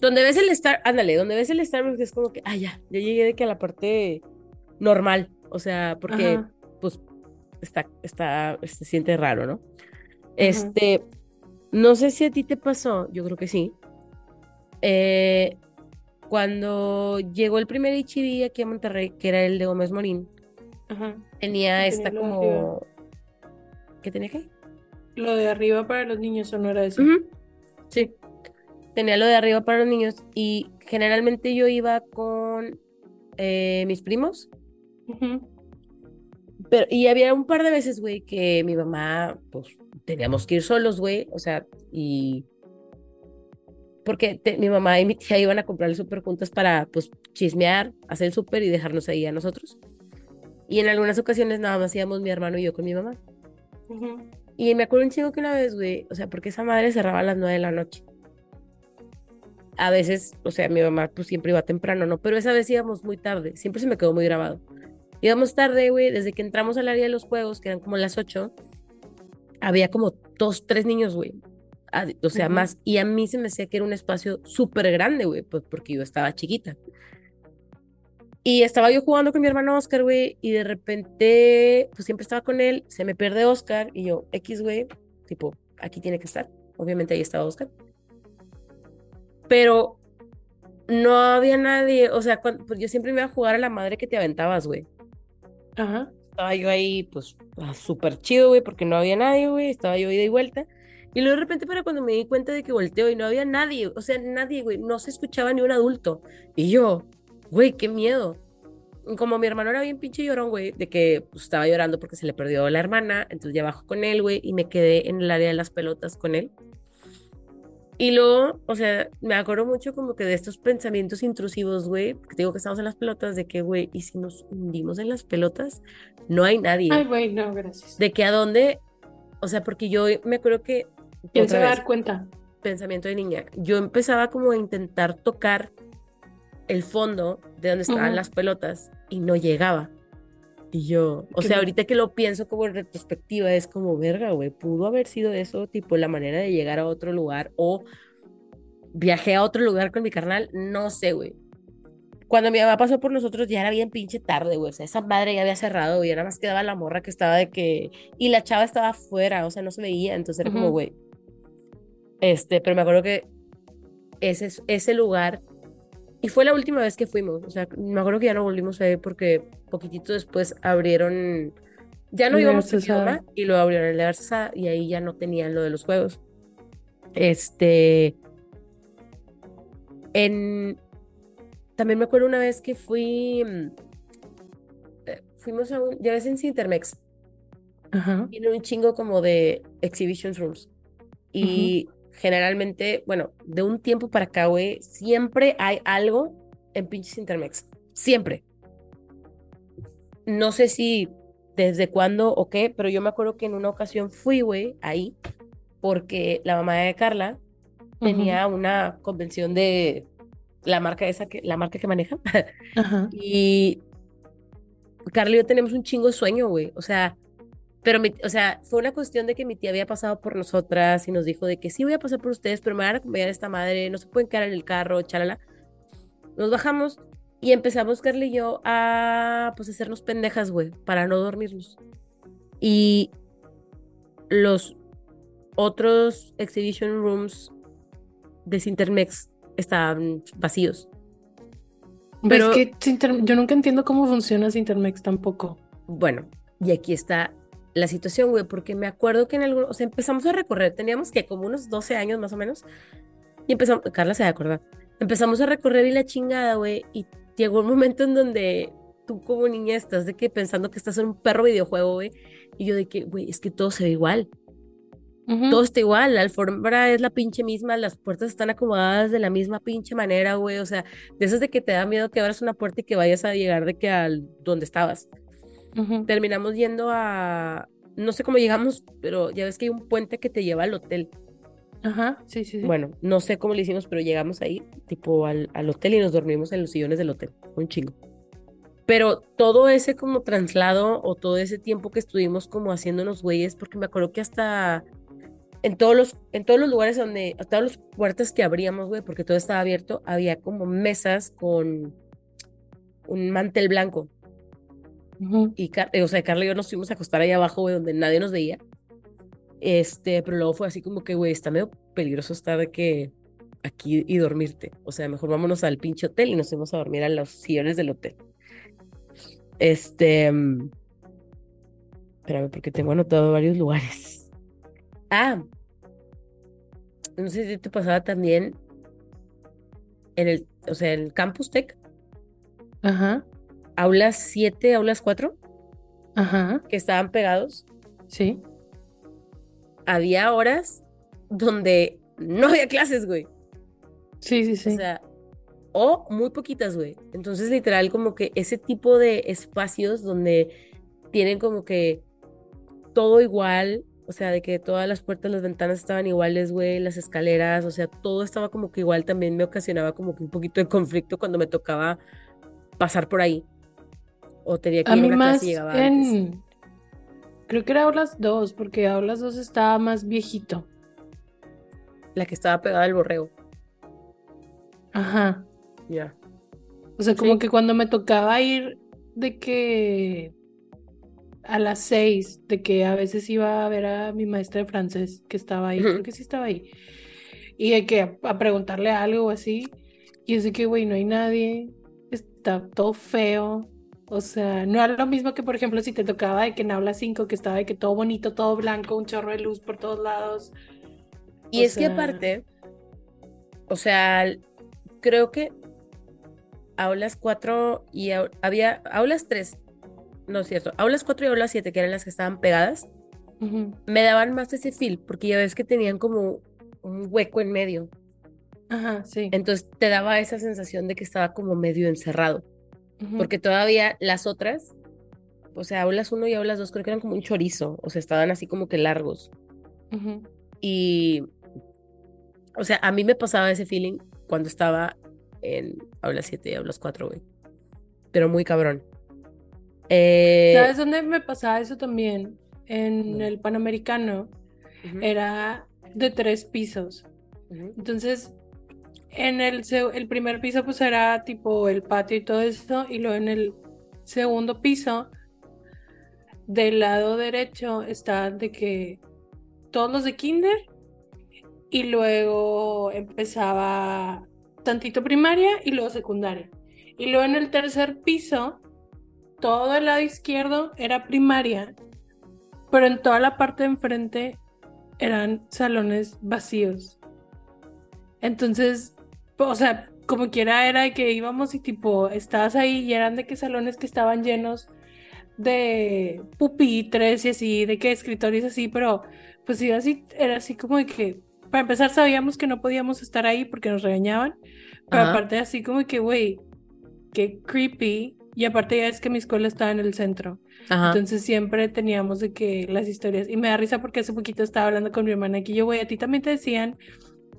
Donde ves el Star, ándale, donde ves el Starbucks es como que, ah, ya, ya llegué de que a la parte normal. O sea, porque, Ajá. pues, está, está, se siente raro, ¿no? Este, no sé si a ti te pasó, yo creo que sí. Eh, cuando llegó el primer HID aquí a Monterrey, que era el de Gómez Morín, Ajá. tenía esta como... ¿Qué tenía qué? Lo de arriba para los niños, ¿o no era eso? Sí. Tenía lo de arriba para los niños y generalmente yo iba con eh, mis primos, pero y había un par de veces, güey, que mi mamá, pues teníamos que ir solos, güey, o sea, y porque te- mi mamá y mi tía iban a comprar el súper juntas para, pues, chismear, hacer el súper y dejarnos ahí a nosotros. Y en algunas ocasiones nada más íbamos mi hermano y yo con mi mamá. Y me acuerdo un chingo que una vez, güey, o sea, porque esa madre cerraba a las nueve de la noche. A veces, o sea, mi mamá pues siempre iba temprano, ¿no? Pero esa vez íbamos muy tarde, siempre se me quedó muy grabado. Íbamos tarde, güey, desde que entramos al área de los juegos, que eran como las ocho, había como dos, tres niños, güey. Ah, O sea, más. Y a mí se me hacía que era un espacio súper grande, güey, pues porque yo estaba chiquita. Y estaba yo jugando con mi hermano Oscar, güey, y de repente, pues siempre estaba con él, se me pierde Oscar, y yo, X, güey, tipo, aquí tiene que estar. Obviamente ahí estaba Oscar. Pero no había nadie, o sea, cuando, pues yo siempre me iba a jugar a la madre que te aventabas, güey. Ajá. Estaba yo ahí, pues, ah, súper chido, güey, porque no había nadie, güey, estaba yo ida y vuelta. Y luego de repente, para cuando me di cuenta de que volteo y no había nadie, o sea, nadie, güey, no se escuchaba ni un adulto. Y yo, güey, qué miedo. Como mi hermano era bien pinche llorón, güey, de que pues, estaba llorando porque se le perdió la hermana, entonces ya bajo con él, güey, y me quedé en el área de las pelotas con él. Y luego, o sea, me acuerdo mucho como que de estos pensamientos intrusivos, güey, porque te digo que estamos en las pelotas, de que, güey, ¿y si nos hundimos en las pelotas? No hay nadie. Ay, güey, no, gracias. De que a dónde, o sea, porque yo me acuerdo que, ¿Quién se va a dar cuenta? pensamiento de niña, yo empezaba como a intentar tocar el fondo de donde estaban las pelotas y no llegaba. Y yo, o sea, ahorita que lo pienso como en retrospectiva, es como, verga, güey, pudo haber sido eso, tipo la manera de llegar a otro lugar o viajé a otro lugar con mi carnal, no sé, güey. Cuando mi mamá pasó por nosotros ya era bien pinche tarde, güey. O sea, esa madre ya había cerrado, güey. Nada más quedaba la morra que estaba de que... Y la chava estaba afuera, o sea, no se veía. Entonces era como, Ujú. güey. Este, pero me acuerdo que ese, ese lugar... Y fue la última vez que fuimos. O sea, me acuerdo que ya no volvimos a ir porque poquitito después abrieron... Ya no íbamos Garzazada. mamá y lo abrieron el de Garzazada y ahí ya no tenían lo de los juegos. Este... En... También me acuerdo una vez que fui... mm, eh, Fuimos a un... Ya ves en Cintermex. Ajá. Tiene un chingo como de exhibition rooms. Y generalmente, bueno, de un tiempo para acá, güey, siempre hay algo en pinches Intermex. Siempre. No sé si desde cuándo o qué, pero yo me acuerdo que en una ocasión fui, güey, ahí, porque la mamá de Carla tenía una convención de la marca esa que, la marca que maneja. Y Carla y yo tenemos un chingo de sueño, güey. O sea, pero, mi- o sea, fue una cuestión de que mi tía había pasado por nosotras y nos dijo de que sí voy a pasar por ustedes, pero me van a acompañar esta madre, no se pueden quedar en el carro, chalala. Nos bajamos y empezamos Carla y yo a, pues, hacernos pendejas, güey, para no dormirnos. Y los otros exhibition rooms de Cintermex estaban vacíos. ¿Ves Pero- que Cinter- yo nunca entiendo cómo funciona Cintermex tampoco? Bueno, y aquí está la situación, güey, porque me acuerdo que en algún, o sea, empezamos a recorrer, teníamos que como unos 12 años más o menos, y empezamos, Carla se va a acordar, empezamos a recorrer y la chingada, güey, y llegó un momento en donde tú como niña estás de que pensando que estás en un perro videojuego, güey, y yo de que, güey, es que todo se ve igual, Ujú. todo está igual, la alfombra es la pinche misma, las puertas están acomodadas de la misma pinche manera, güey, o sea, de esas de que te da miedo que abras una puerta y que vayas a llegar de que al donde estabas Terminamos yendo a, no sé cómo llegamos, pero ya ves que hay un puente que te lleva al hotel. Ajá, sí, sí, sí. Bueno, no sé cómo le hicimos, pero llegamos ahí, tipo al, al hotel y nos dormimos en los sillones del hotel, un chingo. Pero todo ese como traslado o todo ese tiempo que estuvimos como haciéndonos güeyes, porque me acuerdo que hasta en todos los, en todos los lugares donde, todas las puertas que abríamos, güey, porque todo estaba abierto, había como mesas con un mantel blanco. Y, Car- o sea, Carla y yo nos fuimos a acostar ahí abajo, güey, donde nadie nos veía. Este, pero luego fue así como que, güey, está medio peligroso estar de que aquí y dormirte. O sea, mejor vámonos al pinche hotel y nos fuimos a dormir a los sillones del hotel. Este, mm, espérame, porque tengo anotado varios lugares. Ah, no sé si te pasaba también en el, o sea, el Campus Tech, Ajá, aulas 7, aulas 4, ajá, que estaban pegados. sí. había horas donde no había clases, güey. Sí, sí, O sí. sea, o muy poquitas, güey. Entonces, literal, como que ese tipo de espacios donde tienen como que todo igual, o sea, de que todas las puertas, las ventanas estaban iguales, güey, las escaleras, o sea, todo estaba como que igual, también me ocasionaba como que un poquito de conflicto cuando me tocaba pasar por ahí. O tenía que A ir a mí una más clase y llegaba antes. Creo que era Aulas 2, porque Aulas 2 estaba más viejito. La que estaba pegada al borrego. Ajá. Ya. O sea, como Sí. que cuando me tocaba ir de que a las 6, de que a veces iba a ver a mi maestra de francés que estaba ahí, creo que sí estaba ahí. Y de que a, a preguntarle algo o así. Y es de que, güey, no hay nadie. Está todo feo. O sea, no era lo mismo que, por ejemplo, si te tocaba de que en aula 5, que estaba de que todo bonito, todo blanco, un chorro de luz por todos lados. Y O es que aparte, o sea, creo que aulas 4 y había aulas 3, no es cierto, aulas 4 y aulas 7, que eran las que estaban pegadas, me daban más ese feel, porque ya ves que tenían como un hueco en medio. Ajá, sí. Entonces te daba esa sensación de que estaba como medio encerrado, Porque todavía las otras, o sea, aulas 1 y aulas 2 creo que eran como un chorizo, o sea, estaban así como que largos. Y, o sea, a mí me pasaba ese feeling cuando estaba en aulas 7 y aulas 4, güey. Pero muy cabrón. Eh, ¿Sabes dónde me pasaba eso también? En ¿Dónde? el Panamericano era de tres pisos. Entonces, en el, el primer piso pues era tipo el patio y todo eso, y luego en el segundo piso, del lado derecho, está de que todos los de kinder, y luego empezaba tantito primaria y luego secundaria. Y luego en el tercer piso, todo el lado izquierdo era primaria, pero en toda la parte de enfrente eran salones vacíos. Entonces, o sea, como quiera era de que íbamos y tipo, estabas ahí y eran de que salones que estaban llenos de pupitres y así, de que escritorios así, pero pues iba así, era así como de que, para empezar sabíamos que no podíamos estar ahí porque nos regañaban, pero Ajá. aparte así como que, güey, qué creepy, y aparte ya es que mi escuela estaba en el centro. Ajá. Entonces siempre teníamos de que las historias, y me da risa porque hace poquito estaba hablando con mi hermana que yo, güey, a ti también te decían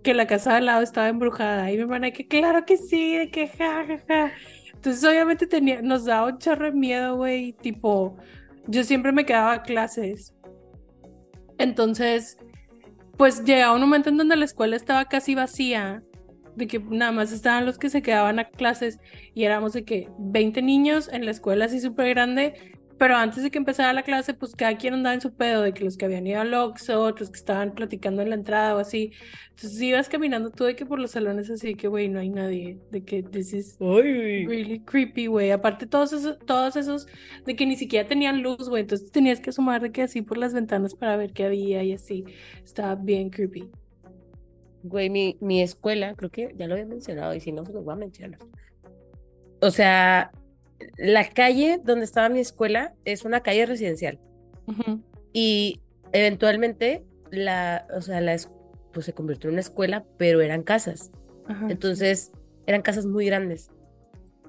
que la casa de al lado estaba embrujada, y mi hermana que claro que sí, de que ja, ja, ja. Entonces obviamente tenía, nos daba un chorro de miedo, güey, tipo, yo siempre me quedaba a clases. Entonces, pues llegaba un momento en donde la escuela estaba casi vacía, de que nada más estaban los que se quedaban a clases y éramos de que 20 niños en la escuela así súper grande, pero antes de que empezara la clase, pues cada quien andaba en su pedo, de que los que habían ido al Oxxo, otros que estaban platicando en la entrada o así. Entonces ibas caminando tú de que por los salones así, de que güey, no hay nadie, de que this is Ay. really creepy, güey. Aparte todos esos, todos esos de que ni siquiera tenían luz, güey, entonces tenías que asomar de que así por las ventanas para ver qué había y así. Estaba bien creepy. Güey, mi, mi escuela, creo que ya lo había mencionado, y si no, pues lo voy a mencionar. O sea, la calle donde estaba mi escuela es una calle residencial. Y eventualmente la, o sea, la, es- pues se convirtió en una escuela, pero eran casas. Entonces, eran casas muy grandes.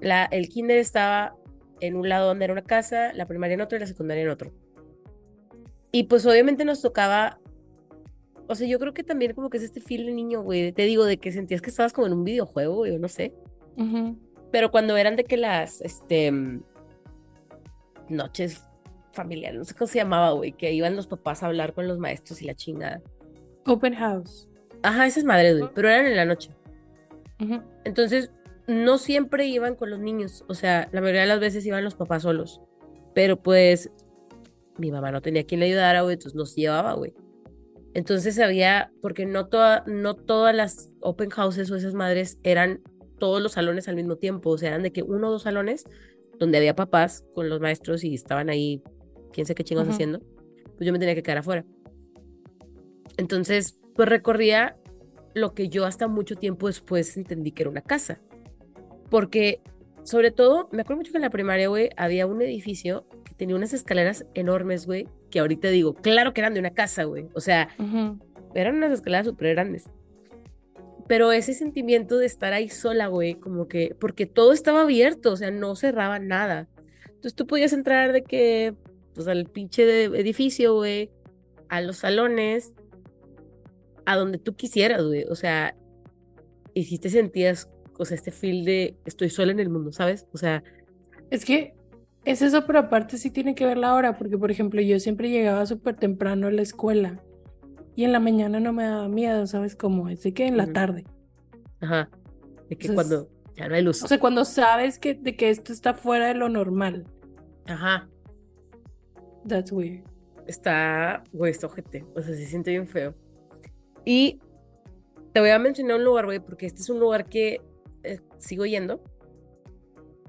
La, el kinder estaba en un lado donde era una casa, la primaria en otro y la secundaria en otro. Y pues obviamente nos tocaba, o sea, yo creo que también como que es este feel de niño, güey. Te digo, de que sentías que estabas como en un videojuego, güey, o no sé. Ujú. Pero cuando eran de que las, este, noches familiares, no sé cómo se llamaba, güey, que iban los papás a hablar con los maestros y la chingada. Open house. Ajá, esas madres, güey, pero eran en la noche. Entonces, no siempre iban con los niños, o sea, la mayoría de las veces iban los papás solos. Pero pues, mi mamá no tenía quien le ayudara, güey, entonces nos llevaba, güey. Entonces había, porque no, toda, no todas las open houses o esas madres eran todos los salones al mismo tiempo, o sea, eran de que uno o dos salones donde había papás con los maestros y estaban ahí, quién sé qué chingos haciendo, pues yo me tenía que quedar afuera. Entonces, pues recorría lo que yo hasta mucho tiempo después entendí que era una casa. Porque, sobre todo, me acuerdo mucho que en la primaria, güey, había un edificio que tenía unas escaleras enormes, güey, que ahorita digo, claro que eran de una casa, güey. O sea, eran unas escaleras súper grandes. Pero ese sentimiento de estar ahí sola, güey, como que, porque todo estaba abierto, o sea, no cerraba nada. Entonces tú podías entrar de que, pues al pinche edificio, güey, a los salones, a donde tú quisieras, güey. O sea, y si te sentías, o sea, este feel de estoy sola en el mundo, ¿sabes? O sea, Es que es eso, pero aparte sí tiene que ver la hora, porque por ejemplo yo siempre llegaba súper temprano a la escuela y en la mañana no me daba miedo, ¿sabes cómo? Es de que en la tarde. ajá, de que Entonces, cuando ya no hay luz. O sea, cuando sabes que, de que esto está fuera de lo normal. ajá, That's weird. está, güey, está ojete, o sea, se siente bien feo. Y te voy a mencionar un lugar, güey, porque este es un lugar que eh, sigo yendo.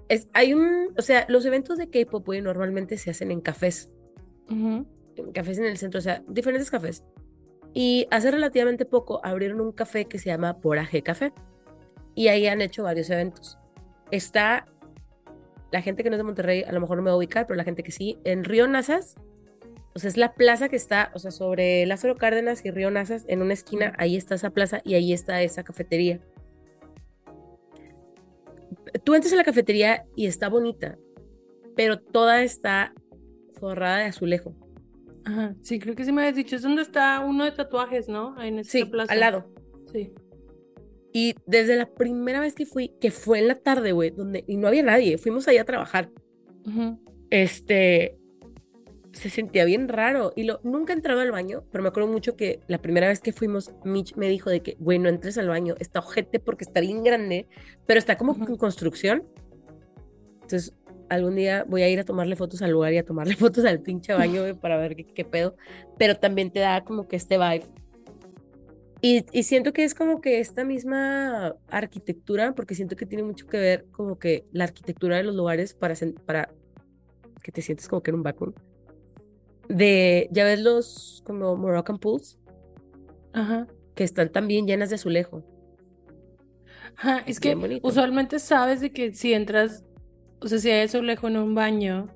Es, hay un, o sea, los eventos de K-pop, güey, normalmente se hacen en cafés, en cafés en el centro, o sea, diferentes cafés. Y hace relativamente poco abrieron un café que se llama Boraje Café. Y ahí han hecho varios eventos. Está la gente que no es de Monterrey, a lo mejor no me va a ubicar, pero la gente que sí, en Río Nazas, o sea, es la plaza que está, o sea, sobre Lázaro Cárdenas y Río Nazas, en una esquina, ahí está esa plaza y ahí está esa cafetería. Tú entras a la cafetería y está bonita, pero toda está forrada de azulejo. Ajá. Sí, creo que sí me habías dicho. Es donde está uno de tatuajes, ¿no? En esta Sí, plaza. al lado. Sí. Y desde la primera vez que fui, que fue en la tarde, güey, donde y no había nadie, fuimos allá a trabajar. Este se sentía bien raro y lo nunca he entrado al baño, pero me acuerdo mucho que la primera vez que fuimos Mitch me dijo de que, güey, no entres al baño, está ojete porque está bien grande, pero está como Ujú. en construcción. Entonces, algún día voy a ir a tomarle fotos al lugar y a tomarle fotos al pinche baño, güey, para ver qué, qué pedo, pero también te da como que este vibe y, y siento que es como que esta misma arquitectura, porque siento que tiene mucho que ver como que la arquitectura de los lugares para, para que te sientes como que en un vacuum. De, ya ves los como Moroccan pools, Ajá. que están también llenas de azulejo. Ajá, es que bonito. usualmente sabes de que si entras, o sea, si hay azulejo en un baño,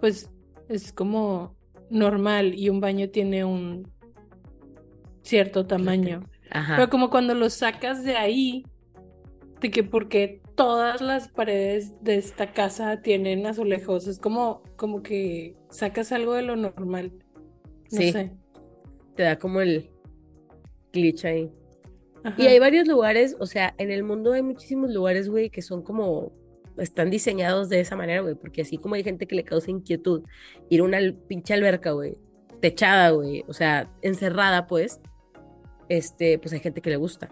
pues es como normal y un baño tiene un cierto tamaño. Ajá. Pero como cuando lo sacas de ahí, de que porque todas las paredes de esta casa tienen azulejos, es como, como que sacas algo de lo normal. No Sí. sé. Te da como el glitch ahí. Ajá. Y hay varios lugares, o sea, en el mundo hay muchísimos lugares, güey, que son como, están diseñados de esa manera, güey, porque así como hay gente que le causa inquietud ir a una pinche alberca, güey, techada, güey, o sea, encerrada, pues, este, pues hay gente que le gusta.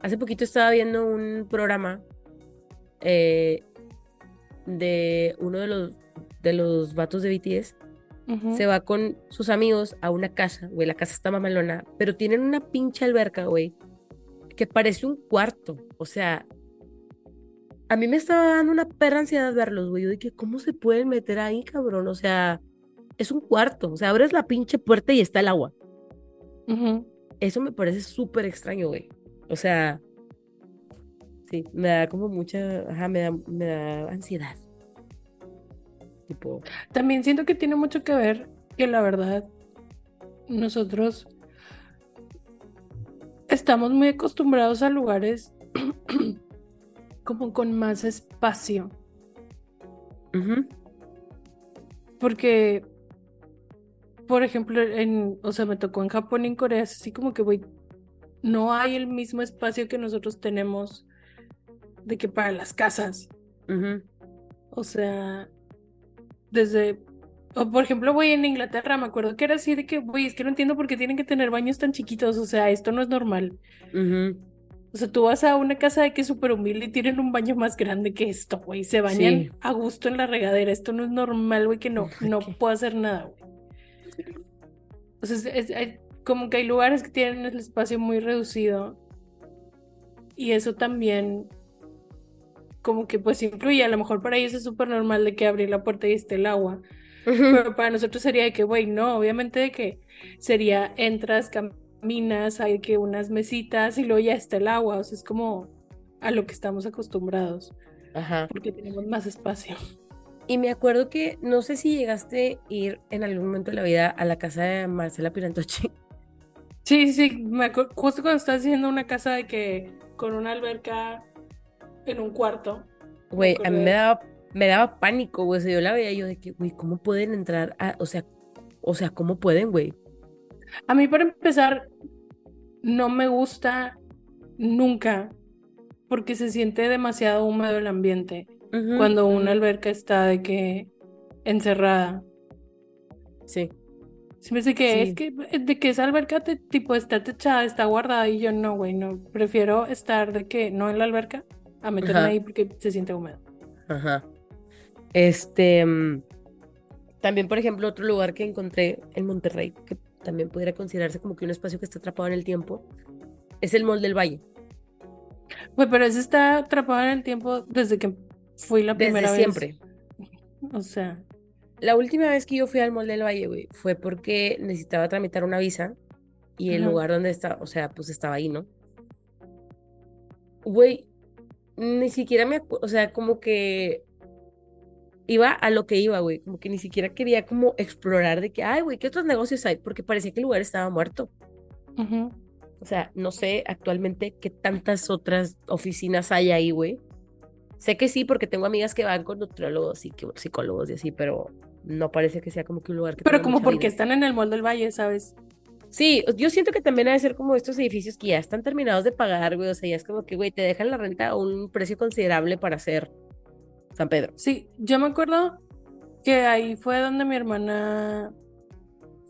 Hace poquito estaba viendo un programa eh, de uno de los, de los vatos de BTS se va con sus amigos a una casa, güey, la casa está mamalona, pero tienen una pinche alberca, güey, que parece un cuarto, o sea, a mí me estaba dando una perra ansiedad verlos, güey, yo dije, ¿cómo se pueden meter ahí, cabrón? O sea, es un cuarto, o sea, abres la pinche puerta y está el agua. Eso me parece súper extraño, güey. O sea, sí, me da como mucha, ajá, me da, me da ansiedad. Tipo, También siento que tiene mucho que ver que la verdad nosotros estamos muy acostumbrados a lugares como con más espacio, porque por ejemplo, en, o sea, me tocó en Japón y en Corea, es así como que, güey, no hay el mismo espacio que nosotros tenemos de que para las casas. O sea, desde, o por ejemplo, voy en Inglaterra, me acuerdo que era así de que, güey, es que no entiendo por qué tienen que tener baños tan chiquitos, o sea, esto no es normal. Ujú. O sea, tú vas a una casa de que es súper humilde y tienen un baño más grande que esto, güey, se bañan Sí. a gusto en la regadera, esto no es normal, güey, que no, no puedo hacer nada, güey. O sea, es- como que hay lugares que tienen el espacio muy reducido y eso también como que pues influye, a lo mejor para ellos es súper normal de que abrir la puerta y esté el agua, pero para nosotros sería de que, güey, no, obviamente de que sería entras, caminas, hay que unas mesitas y luego ya está el agua, o sea, es como a lo que estamos acostumbrados, Ajá. porque tenemos más espacio. Y me acuerdo que no sé si llegaste a ir en algún momento de la vida a la casa de Marcela Pirantoche. Sí, sí, me acuerdo, justo cuando estás haciendo una casa de que con una alberca en un cuarto. Güey, a mí me daba, me daba pánico, güey. O sea, yo la veía yo de que, güey, ¿cómo pueden entrar a, o sea, o sea, ¿cómo pueden, güey? A mí para empezar, no me gusta nunca porque se siente demasiado húmedo el ambiente cuando una alberca está de que encerrada. Sí. Se me dice que es que de que esa alberca te, tipo está techada, está guardada y yo no, güey, no, prefiero estar de que no en la alberca a meterme Ajá. ahí porque se siente húmedo. Ajá. Este, mm, también, por ejemplo, otro lugar que encontré en Monterrey, que también pudiera considerarse como que un espacio que está atrapado en el tiempo, es el Mall del Valle. Güey, pero ese está atrapado en el tiempo desde que fui la Desde primera vez. siempre. O sea, La última vez que yo fui al Mall del Valle, güey, fue porque necesitaba tramitar una visa y el lugar donde está, o sea, pues estaba ahí, ¿no? Güey, ni siquiera me, o sea, como que iba a lo que iba, güey, como que ni siquiera quería como explorar de que, ay, güey, ¿qué otros negocios hay? Porque parecía que el lugar estaba muerto. O sea, no sé actualmente qué tantas otras oficinas hay ahí, güey. Sé que sí, porque tengo amigas que van con nutriólogos y psicólogos y así, pero no parece que sea como que un lugar que Pero como porque vida. están en el Mall del Valle, ¿sabes? Sí, yo siento que también ha de ser como estos edificios que ya están terminados de pagar, güey. O sea, ya es como que, güey, te dejan la renta a un precio considerable para hacer San Pedro. Sí, yo me acuerdo que ahí fue donde mi hermana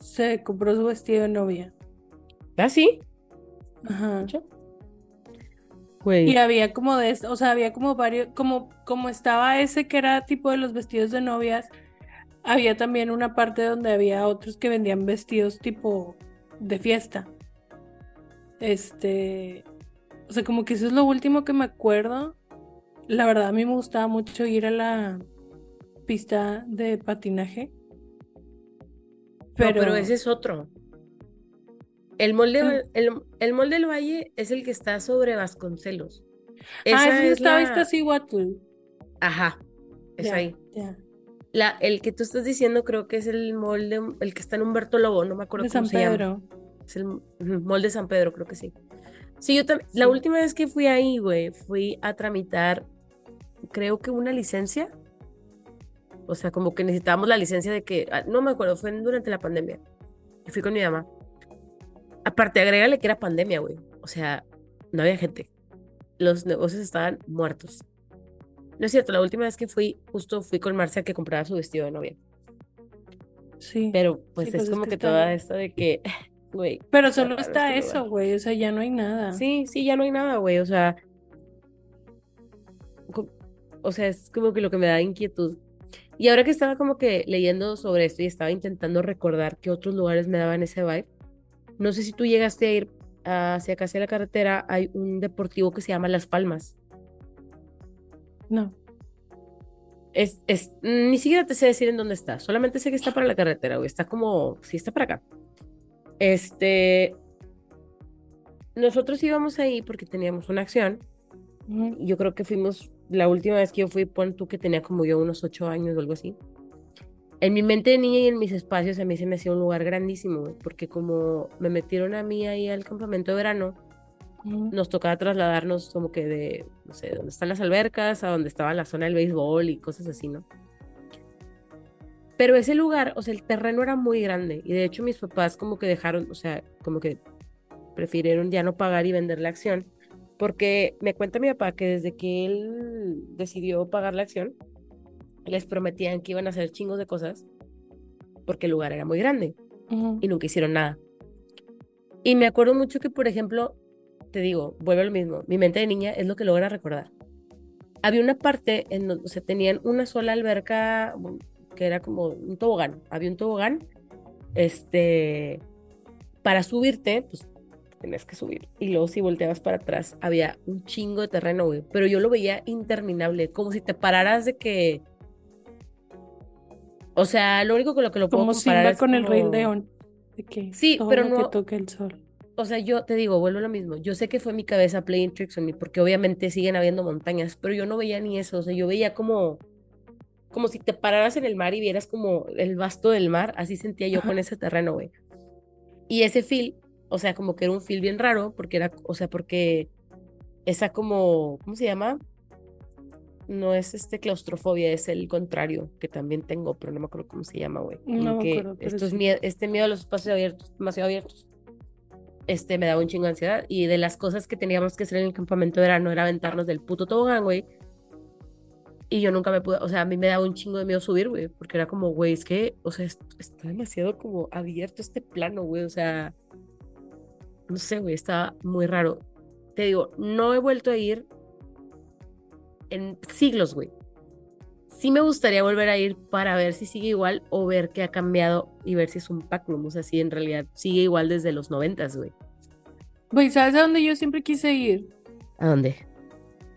se compró su vestido de novia. ¿Ah, sí? Ajá. Güey. Y había como de, o sea, había como varios, como, como estaba ese que era tipo de los vestidos de novias, había también una parte donde había otros que vendían vestidos tipo de fiesta. Este, o sea, como que eso es lo último que me acuerdo. La verdad, a mí me gustaba mucho ir a la pista de patinaje. No, Pero, pero ese es otro. El molde, Mm. el, el Mall del Valle es el que está sobre Vasconcelos. ah, Esa ese es estaba la... Iztaccíhuatl. Ajá, es ahí. La, el que tú estás diciendo creo que es el molde, el que está en Humberto Lobo, no me acuerdo De cómo San se llama. Pedro. Es el molde San Pedro, creo que sí. Sí, yo también. La última vez que fui ahí, güey, fui a tramitar, creo que una licencia. O sea, como que necesitábamos la licencia de que, ah, no me acuerdo, fue durante la pandemia. Y fui con mi mamá. Aparte, agrégale que era pandemia, güey. O sea, no había gente. Los negocios estaban muertos. No es cierto, la última vez que fui, justo fui con Marcia que compraba su vestido de novia. Sí. Pero pues Sí, es pues, es como que que toda esta de que, güey. Pero solo está este eso, güey. O sea, ya no hay nada. Sí, sí, ya no hay nada, güey. O sea, o sea, es como que lo que me da inquietud. Y ahora que estaba como que leyendo sobre esto y estaba intentando recordar qué otros lugares me daban ese vibe, no sé si tú llegaste a ir hacia acá, hacia la carretera, hay un deportivo que se llama Las Palmas. No. Es, es, ni siquiera te sé decir en dónde está, solamente sé que está para la carretera, güey. Está como, sí, está para acá. Este, nosotros íbamos ahí porque teníamos una acción. Yo creo que fuimos, la última vez que yo fui, pon tú que tenía como yo unos ocho años o algo así. En mi mente de niña y en mis espacios a mí se me hacía un lugar grandísimo, porque como me metieron a mí ahí al campamento de verano, nos tocaba trasladarnos como que de, no sé, donde están las albercas, a donde estaba la zona del béisbol y cosas así, ¿no? Pero ese lugar, o sea, el terreno era muy grande y de hecho mis papás como que dejaron, o sea, como que prefirieron ya no pagar y vender la acción, porque me cuenta mi papá que desde que él decidió pagar la acción, les prometían que iban a hacer chingos de cosas porque el lugar era muy grande y nunca hicieron nada. Y me acuerdo mucho que, por ejemplo, te digo, vuelve a lo mismo, mi mente de niña es lo que logra recordar. Había una parte en donde se tenían una sola alberca que era como un tobogán, había un tobogán, este, para subirte, pues tenías que subir. Y luego si volteabas para atrás, había un chingo de terreno, güey. Pero yo lo veía interminable, como si te pararas de que... O sea, lo único con lo que lo puedo Como comparar Simba es con el Rey como- León. De que Sí, todo pero lo no- que toque el sol. O sea, yo te digo, vuelvo a lo mismo. Yo sé que fue mi cabeza playing tricks on me, porque obviamente siguen habiendo montañas, pero yo no veía ni eso. O sea, yo veía como, como si te pararas en el mar y vieras como el vasto del mar. Así sentía yo Ajá. con ese terreno, güey. Y ese feel, o sea, como que era un feel bien raro, porque era, o sea, porque esa como, ¿cómo se llama? No es este claustrofobia, es el contrario, que también tengo, pero no me acuerdo cómo se llama, güey. No me que acuerdo, pero esto es sí. mie- este miedo a los espacios abiertos, demasiado abiertos este, me daba un chingo de ansiedad. Y de las cosas que teníamos que hacer en el campamento de verano era aventarnos del puto tobogán, güey. Y yo nunca me pude, o sea, a mí me daba un chingo de miedo subir, güey, porque era como, güey, es que, o sea, es- está demasiado como abierto este plano, güey, o sea, no sé, güey, estaba muy raro. Te digo, no he vuelto a ir en siglos, güey. Sí me gustaría volver a ir para ver si sigue igual o ver qué ha cambiado y ver si es un pack room, o sea, si en realidad sigue igual desde los noventas, güey. Güey, ¿sabes a dónde yo siempre quise ir? ¿A dónde?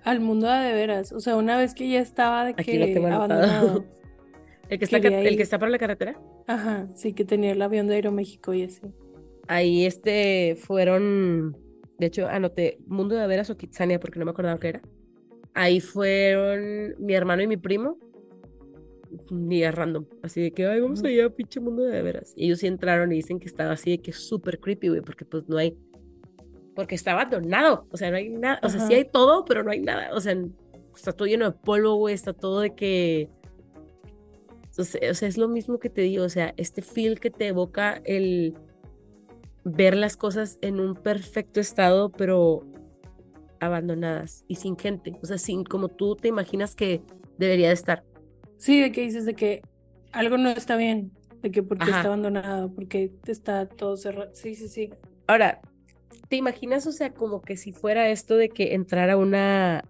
Al mundo de, veras. O sea, una vez que ya estaba de Aquí que abandonado. El que está, el que está para la carretera. Ajá, sí, que tenía el avión de Aeroméxico y así. Ahí este fueron, de hecho anoté Mundo de Veras o Kitsania porque no me acordaba qué era. Ahí fueron mi hermano y mi primo. Ni a random. Así de que, ay, vamos allá, pinche mundo de veras. Y ellos sí entraron y dicen que estaba así de que súper creepy, güey, porque pues no hay. Porque está abandonado. O sea, no hay nada. O sea, sí hay todo, pero no hay nada. O sea, está todo lleno de polvo, güey. Está todo de que. O sea, es lo mismo que te digo. O sea, este feel que te evoca el ver las cosas en un perfecto estado, pero abandonadas y sin gente. O sea, sin como tú te imaginas que debería de estar. Sí, de que dices de que algo no está bien, de que porque Ajá. está abandonado, porque está todo cerrado. Sí, sí, sí. Ahora, ¿te imaginas, o sea, como que si fuera esto de que entrara una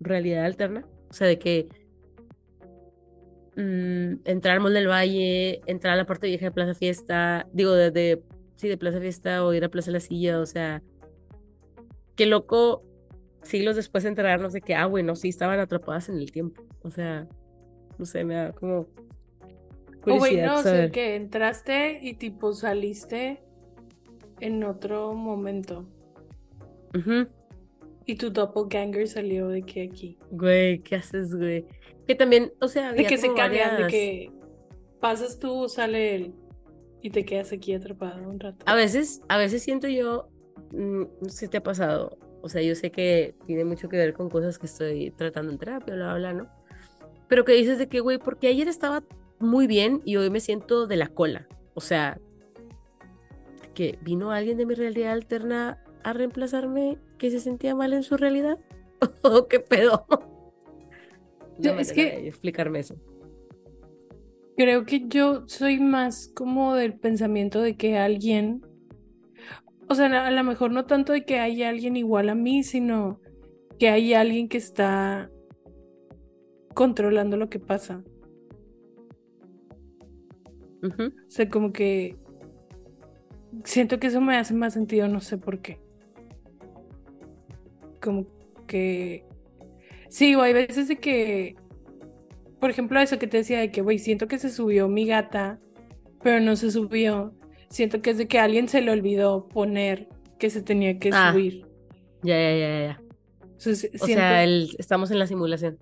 realidad alterna? O sea, de que mm, entrar al Mall del Valle, entrar a la parte vieja de Plaza Fiesta, digo, de, de- sí, de Plaza Fiesta o ir a Plaza La Silla, o sea, qué loco siglos después enterarnos de que, ah, bueno, sí, estaban atrapadas en el tiempo. O sea, no sé, me da como O güey, curiosidad no, o sea, que entraste y tipo saliste en otro momento. Y tu doppelganger salió de que aquí. Güey, ¿qué haces, güey? Que también, o sea, De que se cambian, de que pasas tú, sale él. Y te quedas aquí atrapado un rato. A veces, a veces siento yo, mm, no sé si te ha pasado, o sea, yo sé que tiene mucho que ver con cosas que estoy tratando en terapia, bla, bla, bla, ¿no? Pero que dices de que, güey, porque ayer estaba muy bien y hoy me siento de la cola. O sea, que vino alguien de mi realidad alterna a reemplazarme que se sentía mal en su realidad. ¿O qué pedo? Sí, No es que- explicarme eso. Creo que yo soy más como del pensamiento de que alguien, o sea, a lo mejor no tanto de que haya alguien igual a mí, sino que hay alguien que está controlando lo que pasa. O sea, como que siento que eso me hace más sentido, no sé por qué. Como que sí, o hay veces de que, por ejemplo, eso que te decía de que, güey, siento que se subió mi gata, pero no se subió. Siento que es de que alguien se le olvidó poner que se tenía que Ah. subir. Ya, ya, ya, ya. O sea, si- O siento, sea, el- estamos en la simulación.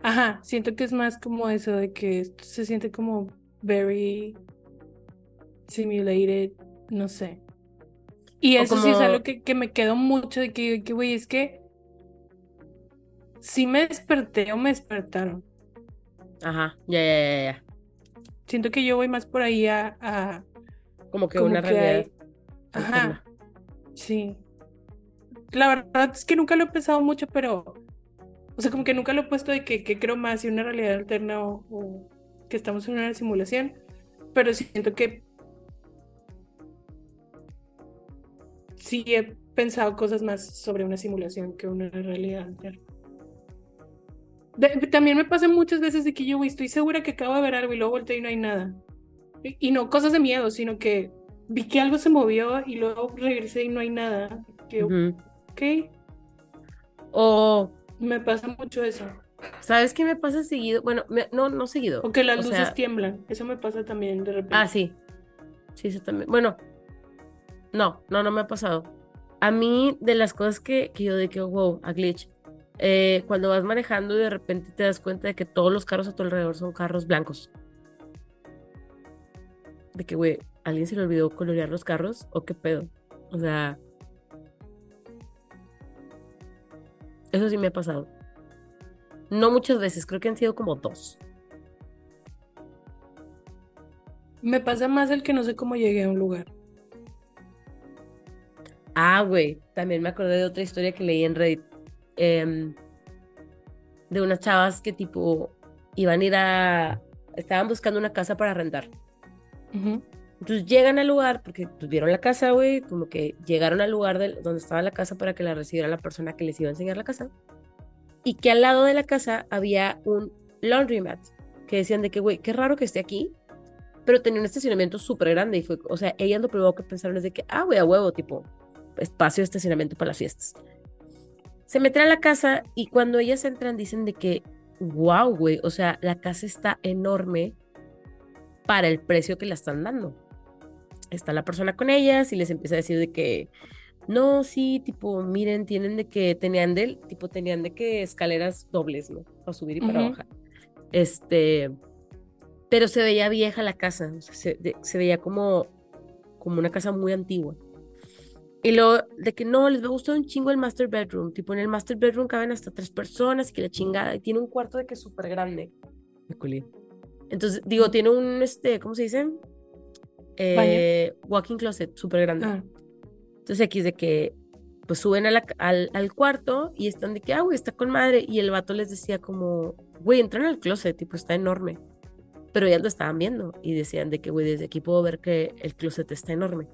ajá, siento que es más como eso de que esto se siente como very simulated, no sé. Y eso sí es algo que, que me quedó mucho de que, que, güey, es que sí me desperté o me despertaron. Ajá, ya, ya, ya, ya. Siento que yo voy más por ahí a... a Como que como una que realidad. hay- Ajá, sí. La verdad es que nunca lo he pensado mucho, pero... O sea, como que nunca lo he puesto de que, que creo más si una realidad alterna o, o que estamos en una simulación. Pero siento que sí he pensado cosas más sobre una simulación que una realidad alterna. De- también me pasa muchas veces de que yo, güey, estoy segura que acabo de ver algo y luego volteo y no hay nada. Y, y no cosas de miedo, sino que vi que algo se movió y luego regresé y no hay nada. Que, Ujú. ok, O, me pasa mucho eso. ¿sabes qué me pasa seguido? Bueno, me- no, no seguido. O que las O luces sea, tiemblan. Eso me pasa también de repente. Ah, sí. Sí, eso también. Bueno, no, no, no me ha pasado. A mí, de las cosas que, que yo de que, wow, a glitch, eh, cuando vas manejando y de repente te das cuenta de que todos los carros a tu alrededor son carros blancos. De que, güey, ¿alguien se le olvidó colorear los carros? ¿O qué pedo? O sea, eso sí me ha pasado. No muchas veces, creo que han sido como dos. Me pasa más el que no sé cómo llegué a un lugar. Ah, güey, también me acordé de otra historia que leí en Reddit. Em, de unas chavas que tipo iban a ir a... Estaban buscando una casa para rentar. Entonces llegan al lugar, porque pues, vieron la casa, güey, como que llegaron al lugar del- donde estaba la casa para que la recibiera la persona que les iba a enseñar la casa. Y que al lado de la casa había un laundromat, que decían de que, güey, qué raro que esté aquí, pero tenía un estacionamiento súper grande y fue, o sea, ellas lo primero que pensaron es de que, ah, güey, a huevo, tipo, espacio de estacionamiento para las fiestas. Se meten a la casa y cuando ellas entran dicen de que, wow, güey, o sea, la casa está enorme para el precio que la están dando. Está la persona con ellas y les empieza a decir de que, no, sí, tipo, miren, tienen de que, tenían de, tipo, tenían de que escaleras dobles, ¿no? Para subir y para bajar. Este, pero se veía vieja la casa, o sea, se, de- se veía como, como una casa muy antigua. Y luego, de que no, les va a gustar un chingo el master bedroom. Tipo, en el master bedroom caben hasta tres personas y que la chingada. Y tiene un cuarto de que es súper grande. Entonces, digo, tiene un, este, ¿cómo se dice? Eh, walking closet súper grande. Ah, Entonces, aquí es de que, pues suben a la- al, al cuarto y están de que, ah, güey, está con madre. Y el vato les decía como, güey, entran al closet, tipo, está enorme. Pero ellas lo estaban viendo y decían de que, güey, desde aquí puedo ver que el closet está enorme.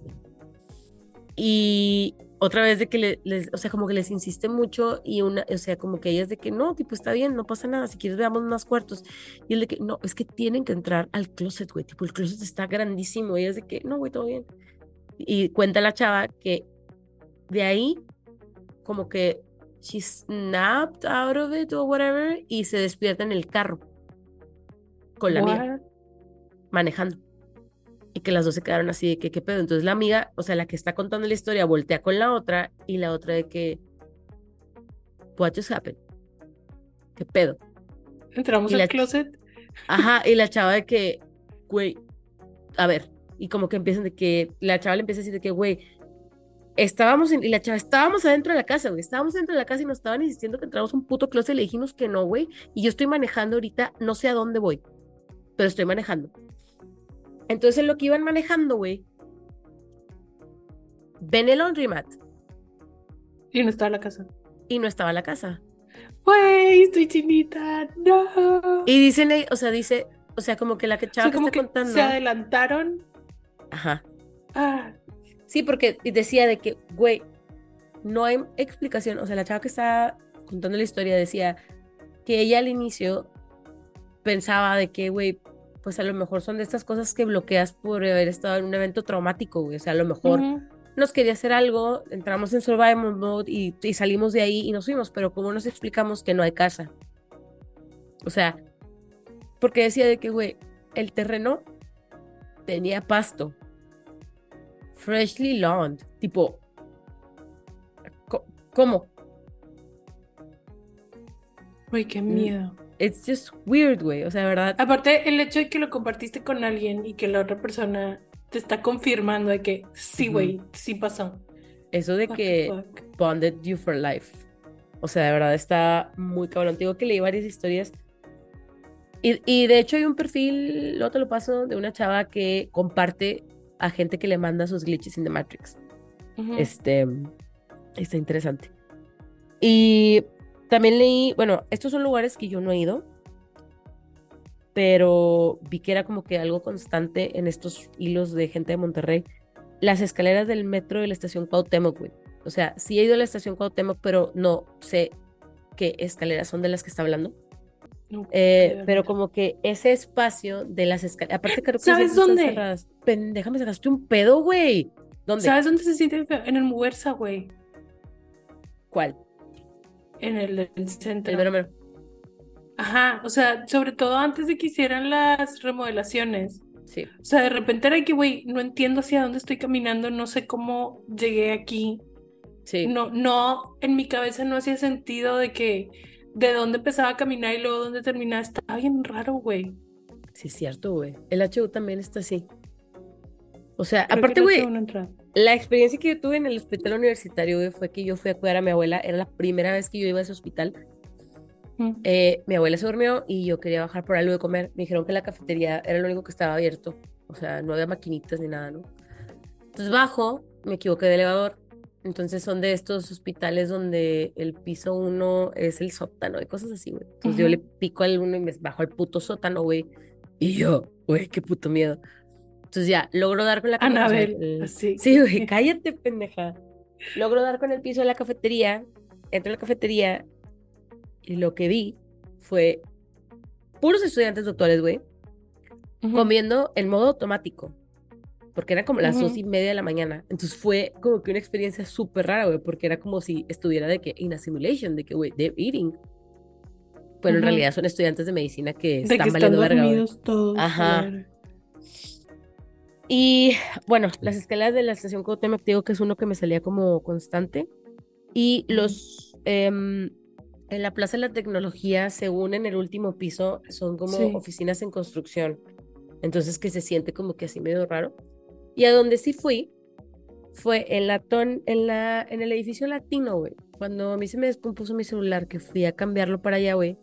Y otra vez de que le- les, o sea, como que les insiste mucho y una, o sea, como que ellas de que no, tipo, está bien, no pasa nada, si quieres veamos más cuartos. Y el de que no, es que tienen que entrar al closet, güey, tipo, el closet está grandísimo. Y ellas de que no, güey, todo bien. Y cuenta la chava que de ahí, como que she snapped out of it or whatever, y se despierta en el carro con la what? manejando. Y que las dos se quedaron así de que, ¿qué pedo? Entonces la amiga, o sea, la que está contando la historia, voltea con la otra y la otra de que, what just happened? ¿Qué pedo? Entramos al la- closet. Ajá, y la chava de que, güey, a ver, y como que empiezan de que, la chava le empieza a decir de que, güey, estábamos en, y la chava, estábamos adentro de la casa, güey, estábamos dentro de la casa y nos estaban insistiendo que entramos a un puto closet y le dijimos que no, güey, y yo estoy manejando ahorita, no sé a dónde voy, pero estoy manejando. Entonces, en lo que iban manejando, güey, ven el laundromat Y no estaba la casa. y no estaba la casa. Güey, estoy chinita. No. Y dicen, o sea, dice, o sea, como que la que O chava que está que contando. se adelantaron. Ajá. Ah, Sí, porque decía de que, güey, no hay explicación. O sea, la chava que estaba contando la historia decía que ella al inicio pensaba de que, güey, pues a lo mejor son de estas cosas que bloqueas por haber estado en un evento traumático, güey. O sea, a lo mejor nos quería hacer algo, entramos en survival mode y, y salimos de ahí y nos fuimos, pero ¿cómo nos explicamos que no hay casa? O sea, porque decía de que, güey, el terreno tenía pasto. Freshly lawned. Tipo, ¿cómo? Güey, qué Mm. It's just weird, güey. O sea, de verdad. Aparte, el hecho de que lo compartiste con alguien y que la otra persona te está confirmando de que sí, güey, sí pasó. Eso de que fuck. bonded you for life. O sea, de verdad está muy cabrón. Te digo que leí varias historias Y, y de hecho hay un perfil, luego te lo paso, de una chava que comparte a gente que le manda sus glitches in the Matrix. Ujú. Este, está interesante. Y también leí, bueno, estos son lugares que yo no he ido, pero vi que era como que algo constante en estos hilos de gente de Monterrey. Las escaleras del metro de la estación Cuauhtémoc, güey. O sea, sí he ido a la estación Cuauhtémoc, pero no sé qué escaleras son de las que está hablando. No, Eh, pero como que ese espacio de las escaleras, aparte creo que ¿Sabes dónde? Pendeja, me sacaste un pedo, güey. ¿Dónde? ¿Sabes dónde se siente? En el Muguerza, güey. ¿Cuál? En el centro. El mero mero. Ajá, o sea, sobre todo antes de que hicieran las remodelaciones. Sí. O sea, de repente era que, güey, no entiendo hacia dónde estoy caminando, no sé cómo llegué aquí. Sí. No, no, en mi cabeza no hacía sentido de que de dónde empezaba a caminar y luego dónde terminaba. Estaba bien raro, güey. Sí, es cierto, güey. El HU también está así. O sea, Creo aparte, no güey, entrada. La experiencia que yo tuve en el hospital universitario, güey, fue que yo fui a cuidar a mi abuela. Era la primera vez que yo iba a ese hospital. Mm. Eh, mi abuela se durmió y yo quería bajar por algo de comer. Me dijeron que la cafetería era lo único que estaba abierto. O sea, no había maquinitas ni nada, ¿no? Entonces bajo, me equivoqué de elevador. Entonces son de estos hospitales donde el piso uno es el sótano y cosas así, güey. Entonces yo le pico al uno y me bajo al puto sótano, güey. Y yo, güey, qué puto miedo. Entonces ya, logro dar con la Anabel, el- así. Sí, güey, cállate, pendeja. Logro dar con el piso de la cafetería, entro a la cafetería y lo que vi fue puros estudiantes doctores, güey, Ujú. comiendo en modo automático, porque eran como las Ujú. dos y media de la mañana. Entonces fue como que una experiencia súper rara, güey, porque era como si estuviera de que in a simulation, de que, güey, they're eating. Pero en Ujú. realidad son estudiantes de medicina que De están que están valiendo verga, todos. Ajá. ver. Y bueno, las escaleras de la estación Cuauhtémoc, digo que es uno que me salía como constante. Y los em, en la Plaza de la Tecnología, según en el último piso, son como Sí. oficinas en construcción. Entonces que se siente como que así medio raro. Y a donde sí fui fue en la ton, en la, en el edificio latino, güey. Cuando a mí se me descompuso mi celular, que fui a cambiarlo para allá, güey.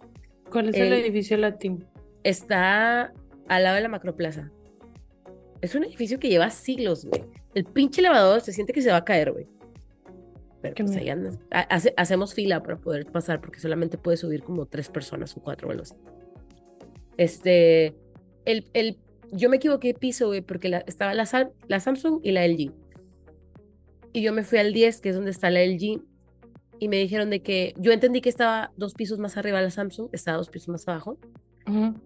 ¿Cuál es el, El- edificio latino? Está al lado de la Macroplaza. Es un edificio que lleva siglos, güey. El pinche elevador se siente que se va a caer, güey. Pero pues ahí andas. Ha- hace- hacemos fila para poder pasar porque solamente puede subir como tres personas o cuatro o algo así. Este, el, el, yo me equivoqué de piso, güey, porque la- estaba la, la Samsung y la LG. Y yo me fui al 10, que es donde está la LG, y me dijeron de que yo entendí que estaba dos pisos más arriba la Samsung, estaba dos pisos más abajo.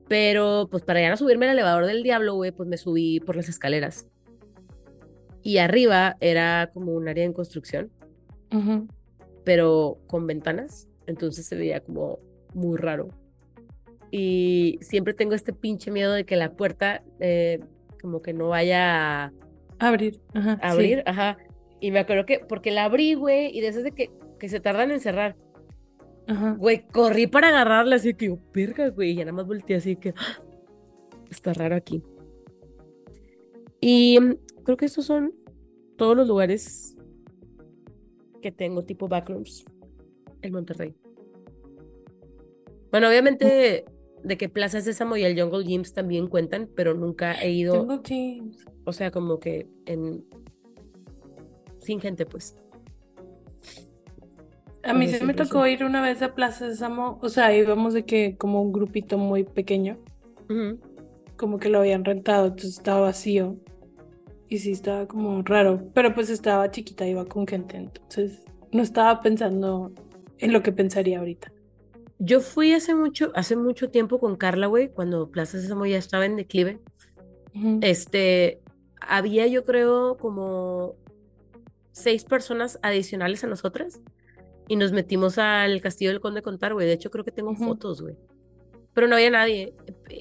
Pero pues para ya no subirme al elevador del diablo, güey, pues me subí por las escaleras. Y arriba era como un área en construcción, pero con ventanas. Entonces se veía como muy raro. Y siempre tengo este pinche miedo de que la puerta eh, como que no vaya a Abrir. Ajá. sí. abrir. Ajá. Y me acuerdo que, porque la abrí, güey, y de esas de que, que se tardan en cerrar. Ajá. Güey, corrí para agarrarla, así que yo, verga, güey, y ya nada más volteé así que ¡ah! está raro aquí. Y mm, creo que estos son todos los lugares que tengo tipo backrooms en Monterrey. Bueno, obviamente de que Plaza Sésamo y el Jungle Gyms también cuentan, pero nunca he ido, Jungle Gyms. o sea, como que en sin gente, pues. A mí sí me tocó ir una vez a Plaza Sésamo, o sea, íbamos de que como un grupito muy pequeño, como que lo habían rentado, entonces estaba vacío. Y sí estaba como raro, pero pues estaba chiquita, iba con gente, entonces no estaba pensando en lo que pensaría ahorita. Yo fui hace mucho, hace mucho tiempo con Carla, güey, cuando Plaza Sésamo ya estaba en declive. Este, había yo creo como seis personas adicionales a nosotras y nos metimos al Castillo del Conde Contar, güey. De hecho, creo que tengo fotos, güey. Pero no había nadie.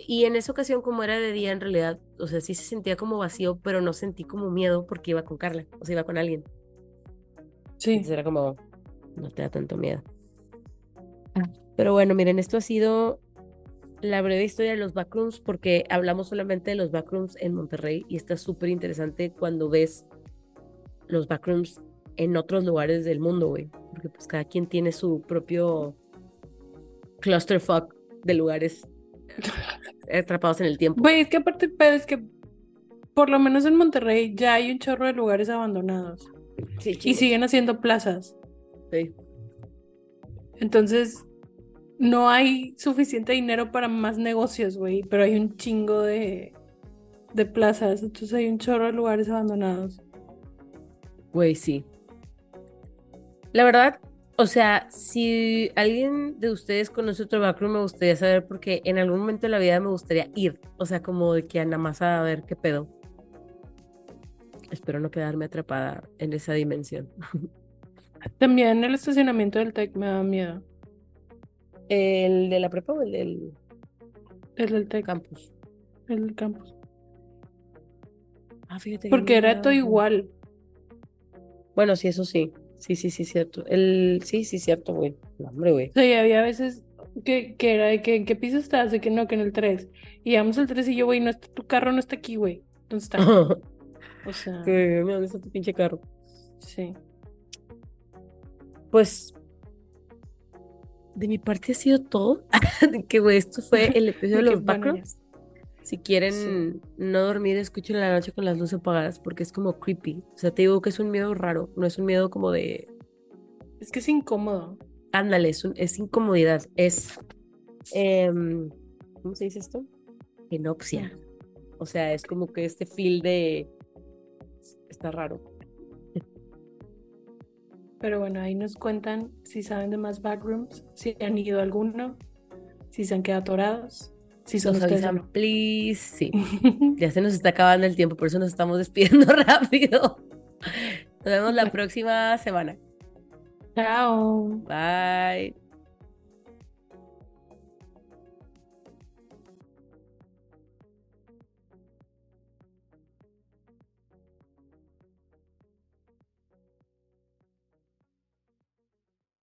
Y en esa ocasión, como era de día, en realidad, o sea, sí se sentía como vacío, pero no sentí como miedo porque iba con Carla, o sea, iba con alguien. Sí. Entonces era como, no te da tanto miedo. Pero bueno, miren, esto ha sido la breve historia de los backrooms porque hablamos solamente de los backrooms en Monterrey y está súper interesante cuando ves los backrooms en otros lugares del mundo, güey. Porque pues cada quien tiene su propio clusterfuck de lugares atrapados en el tiempo. Güey, es que aparte, pero es que por lo menos en Monterrey ya hay un chorro de lugares abandonados Sí, y siguen haciendo plazas. Sí. Entonces, no hay suficiente dinero para más negocios, güey, pero hay un chingo de, de plazas, entonces hay un chorro de lugares abandonados. Güey, sí. La verdad, o sea, si alguien de ustedes conoce otro backroom, me gustaría saber porque en algún momento de la vida me gustaría ir. O sea, como de que nada más a ver qué pedo. Espero no quedarme atrapada en esa dimensión. También el estacionamiento del TEC me da miedo. ¿El de la prepa o el del El del TEC, campus? el del campus. Ah, fíjate que Porque era todo igual. Bueno, sí, eso sí. Sí, sí, sí, cierto. El... Sí, sí, cierto, güey. No, hombre, güey. O sea, y había veces que, que era de que en qué piso estás, de que no, que en el 3. Y llegamos al 3 y yo, güey, no está, tu carro no está aquí, güey. ¿Dónde está? O sea, Que, mira, ¿dónde está tu pinche carro? sí. Pues de mi parte ha sido todo. que güey, esto fue el episodio de los bueno, backrooms. Si quieren Sí. no dormir, escuchen en la noche con las luces apagadas porque es como creepy. O sea, te digo que es un miedo raro, no es un miedo como de, Es que es incómodo. ándale, es, un- es incomodidad, es, em, ¿cómo se dice esto? Enoxia. O sea, es como que este feel de, está raro. Pero bueno, ahí nos cuentan si saben de más backrooms, si han ido a alguno, si se han quedado atorados, si son Nos avisan, please. Sí. Ya se nos está acabando el tiempo, por eso nos estamos despidiendo rápido. Nos vemos la próxima semana. Chao. Bye.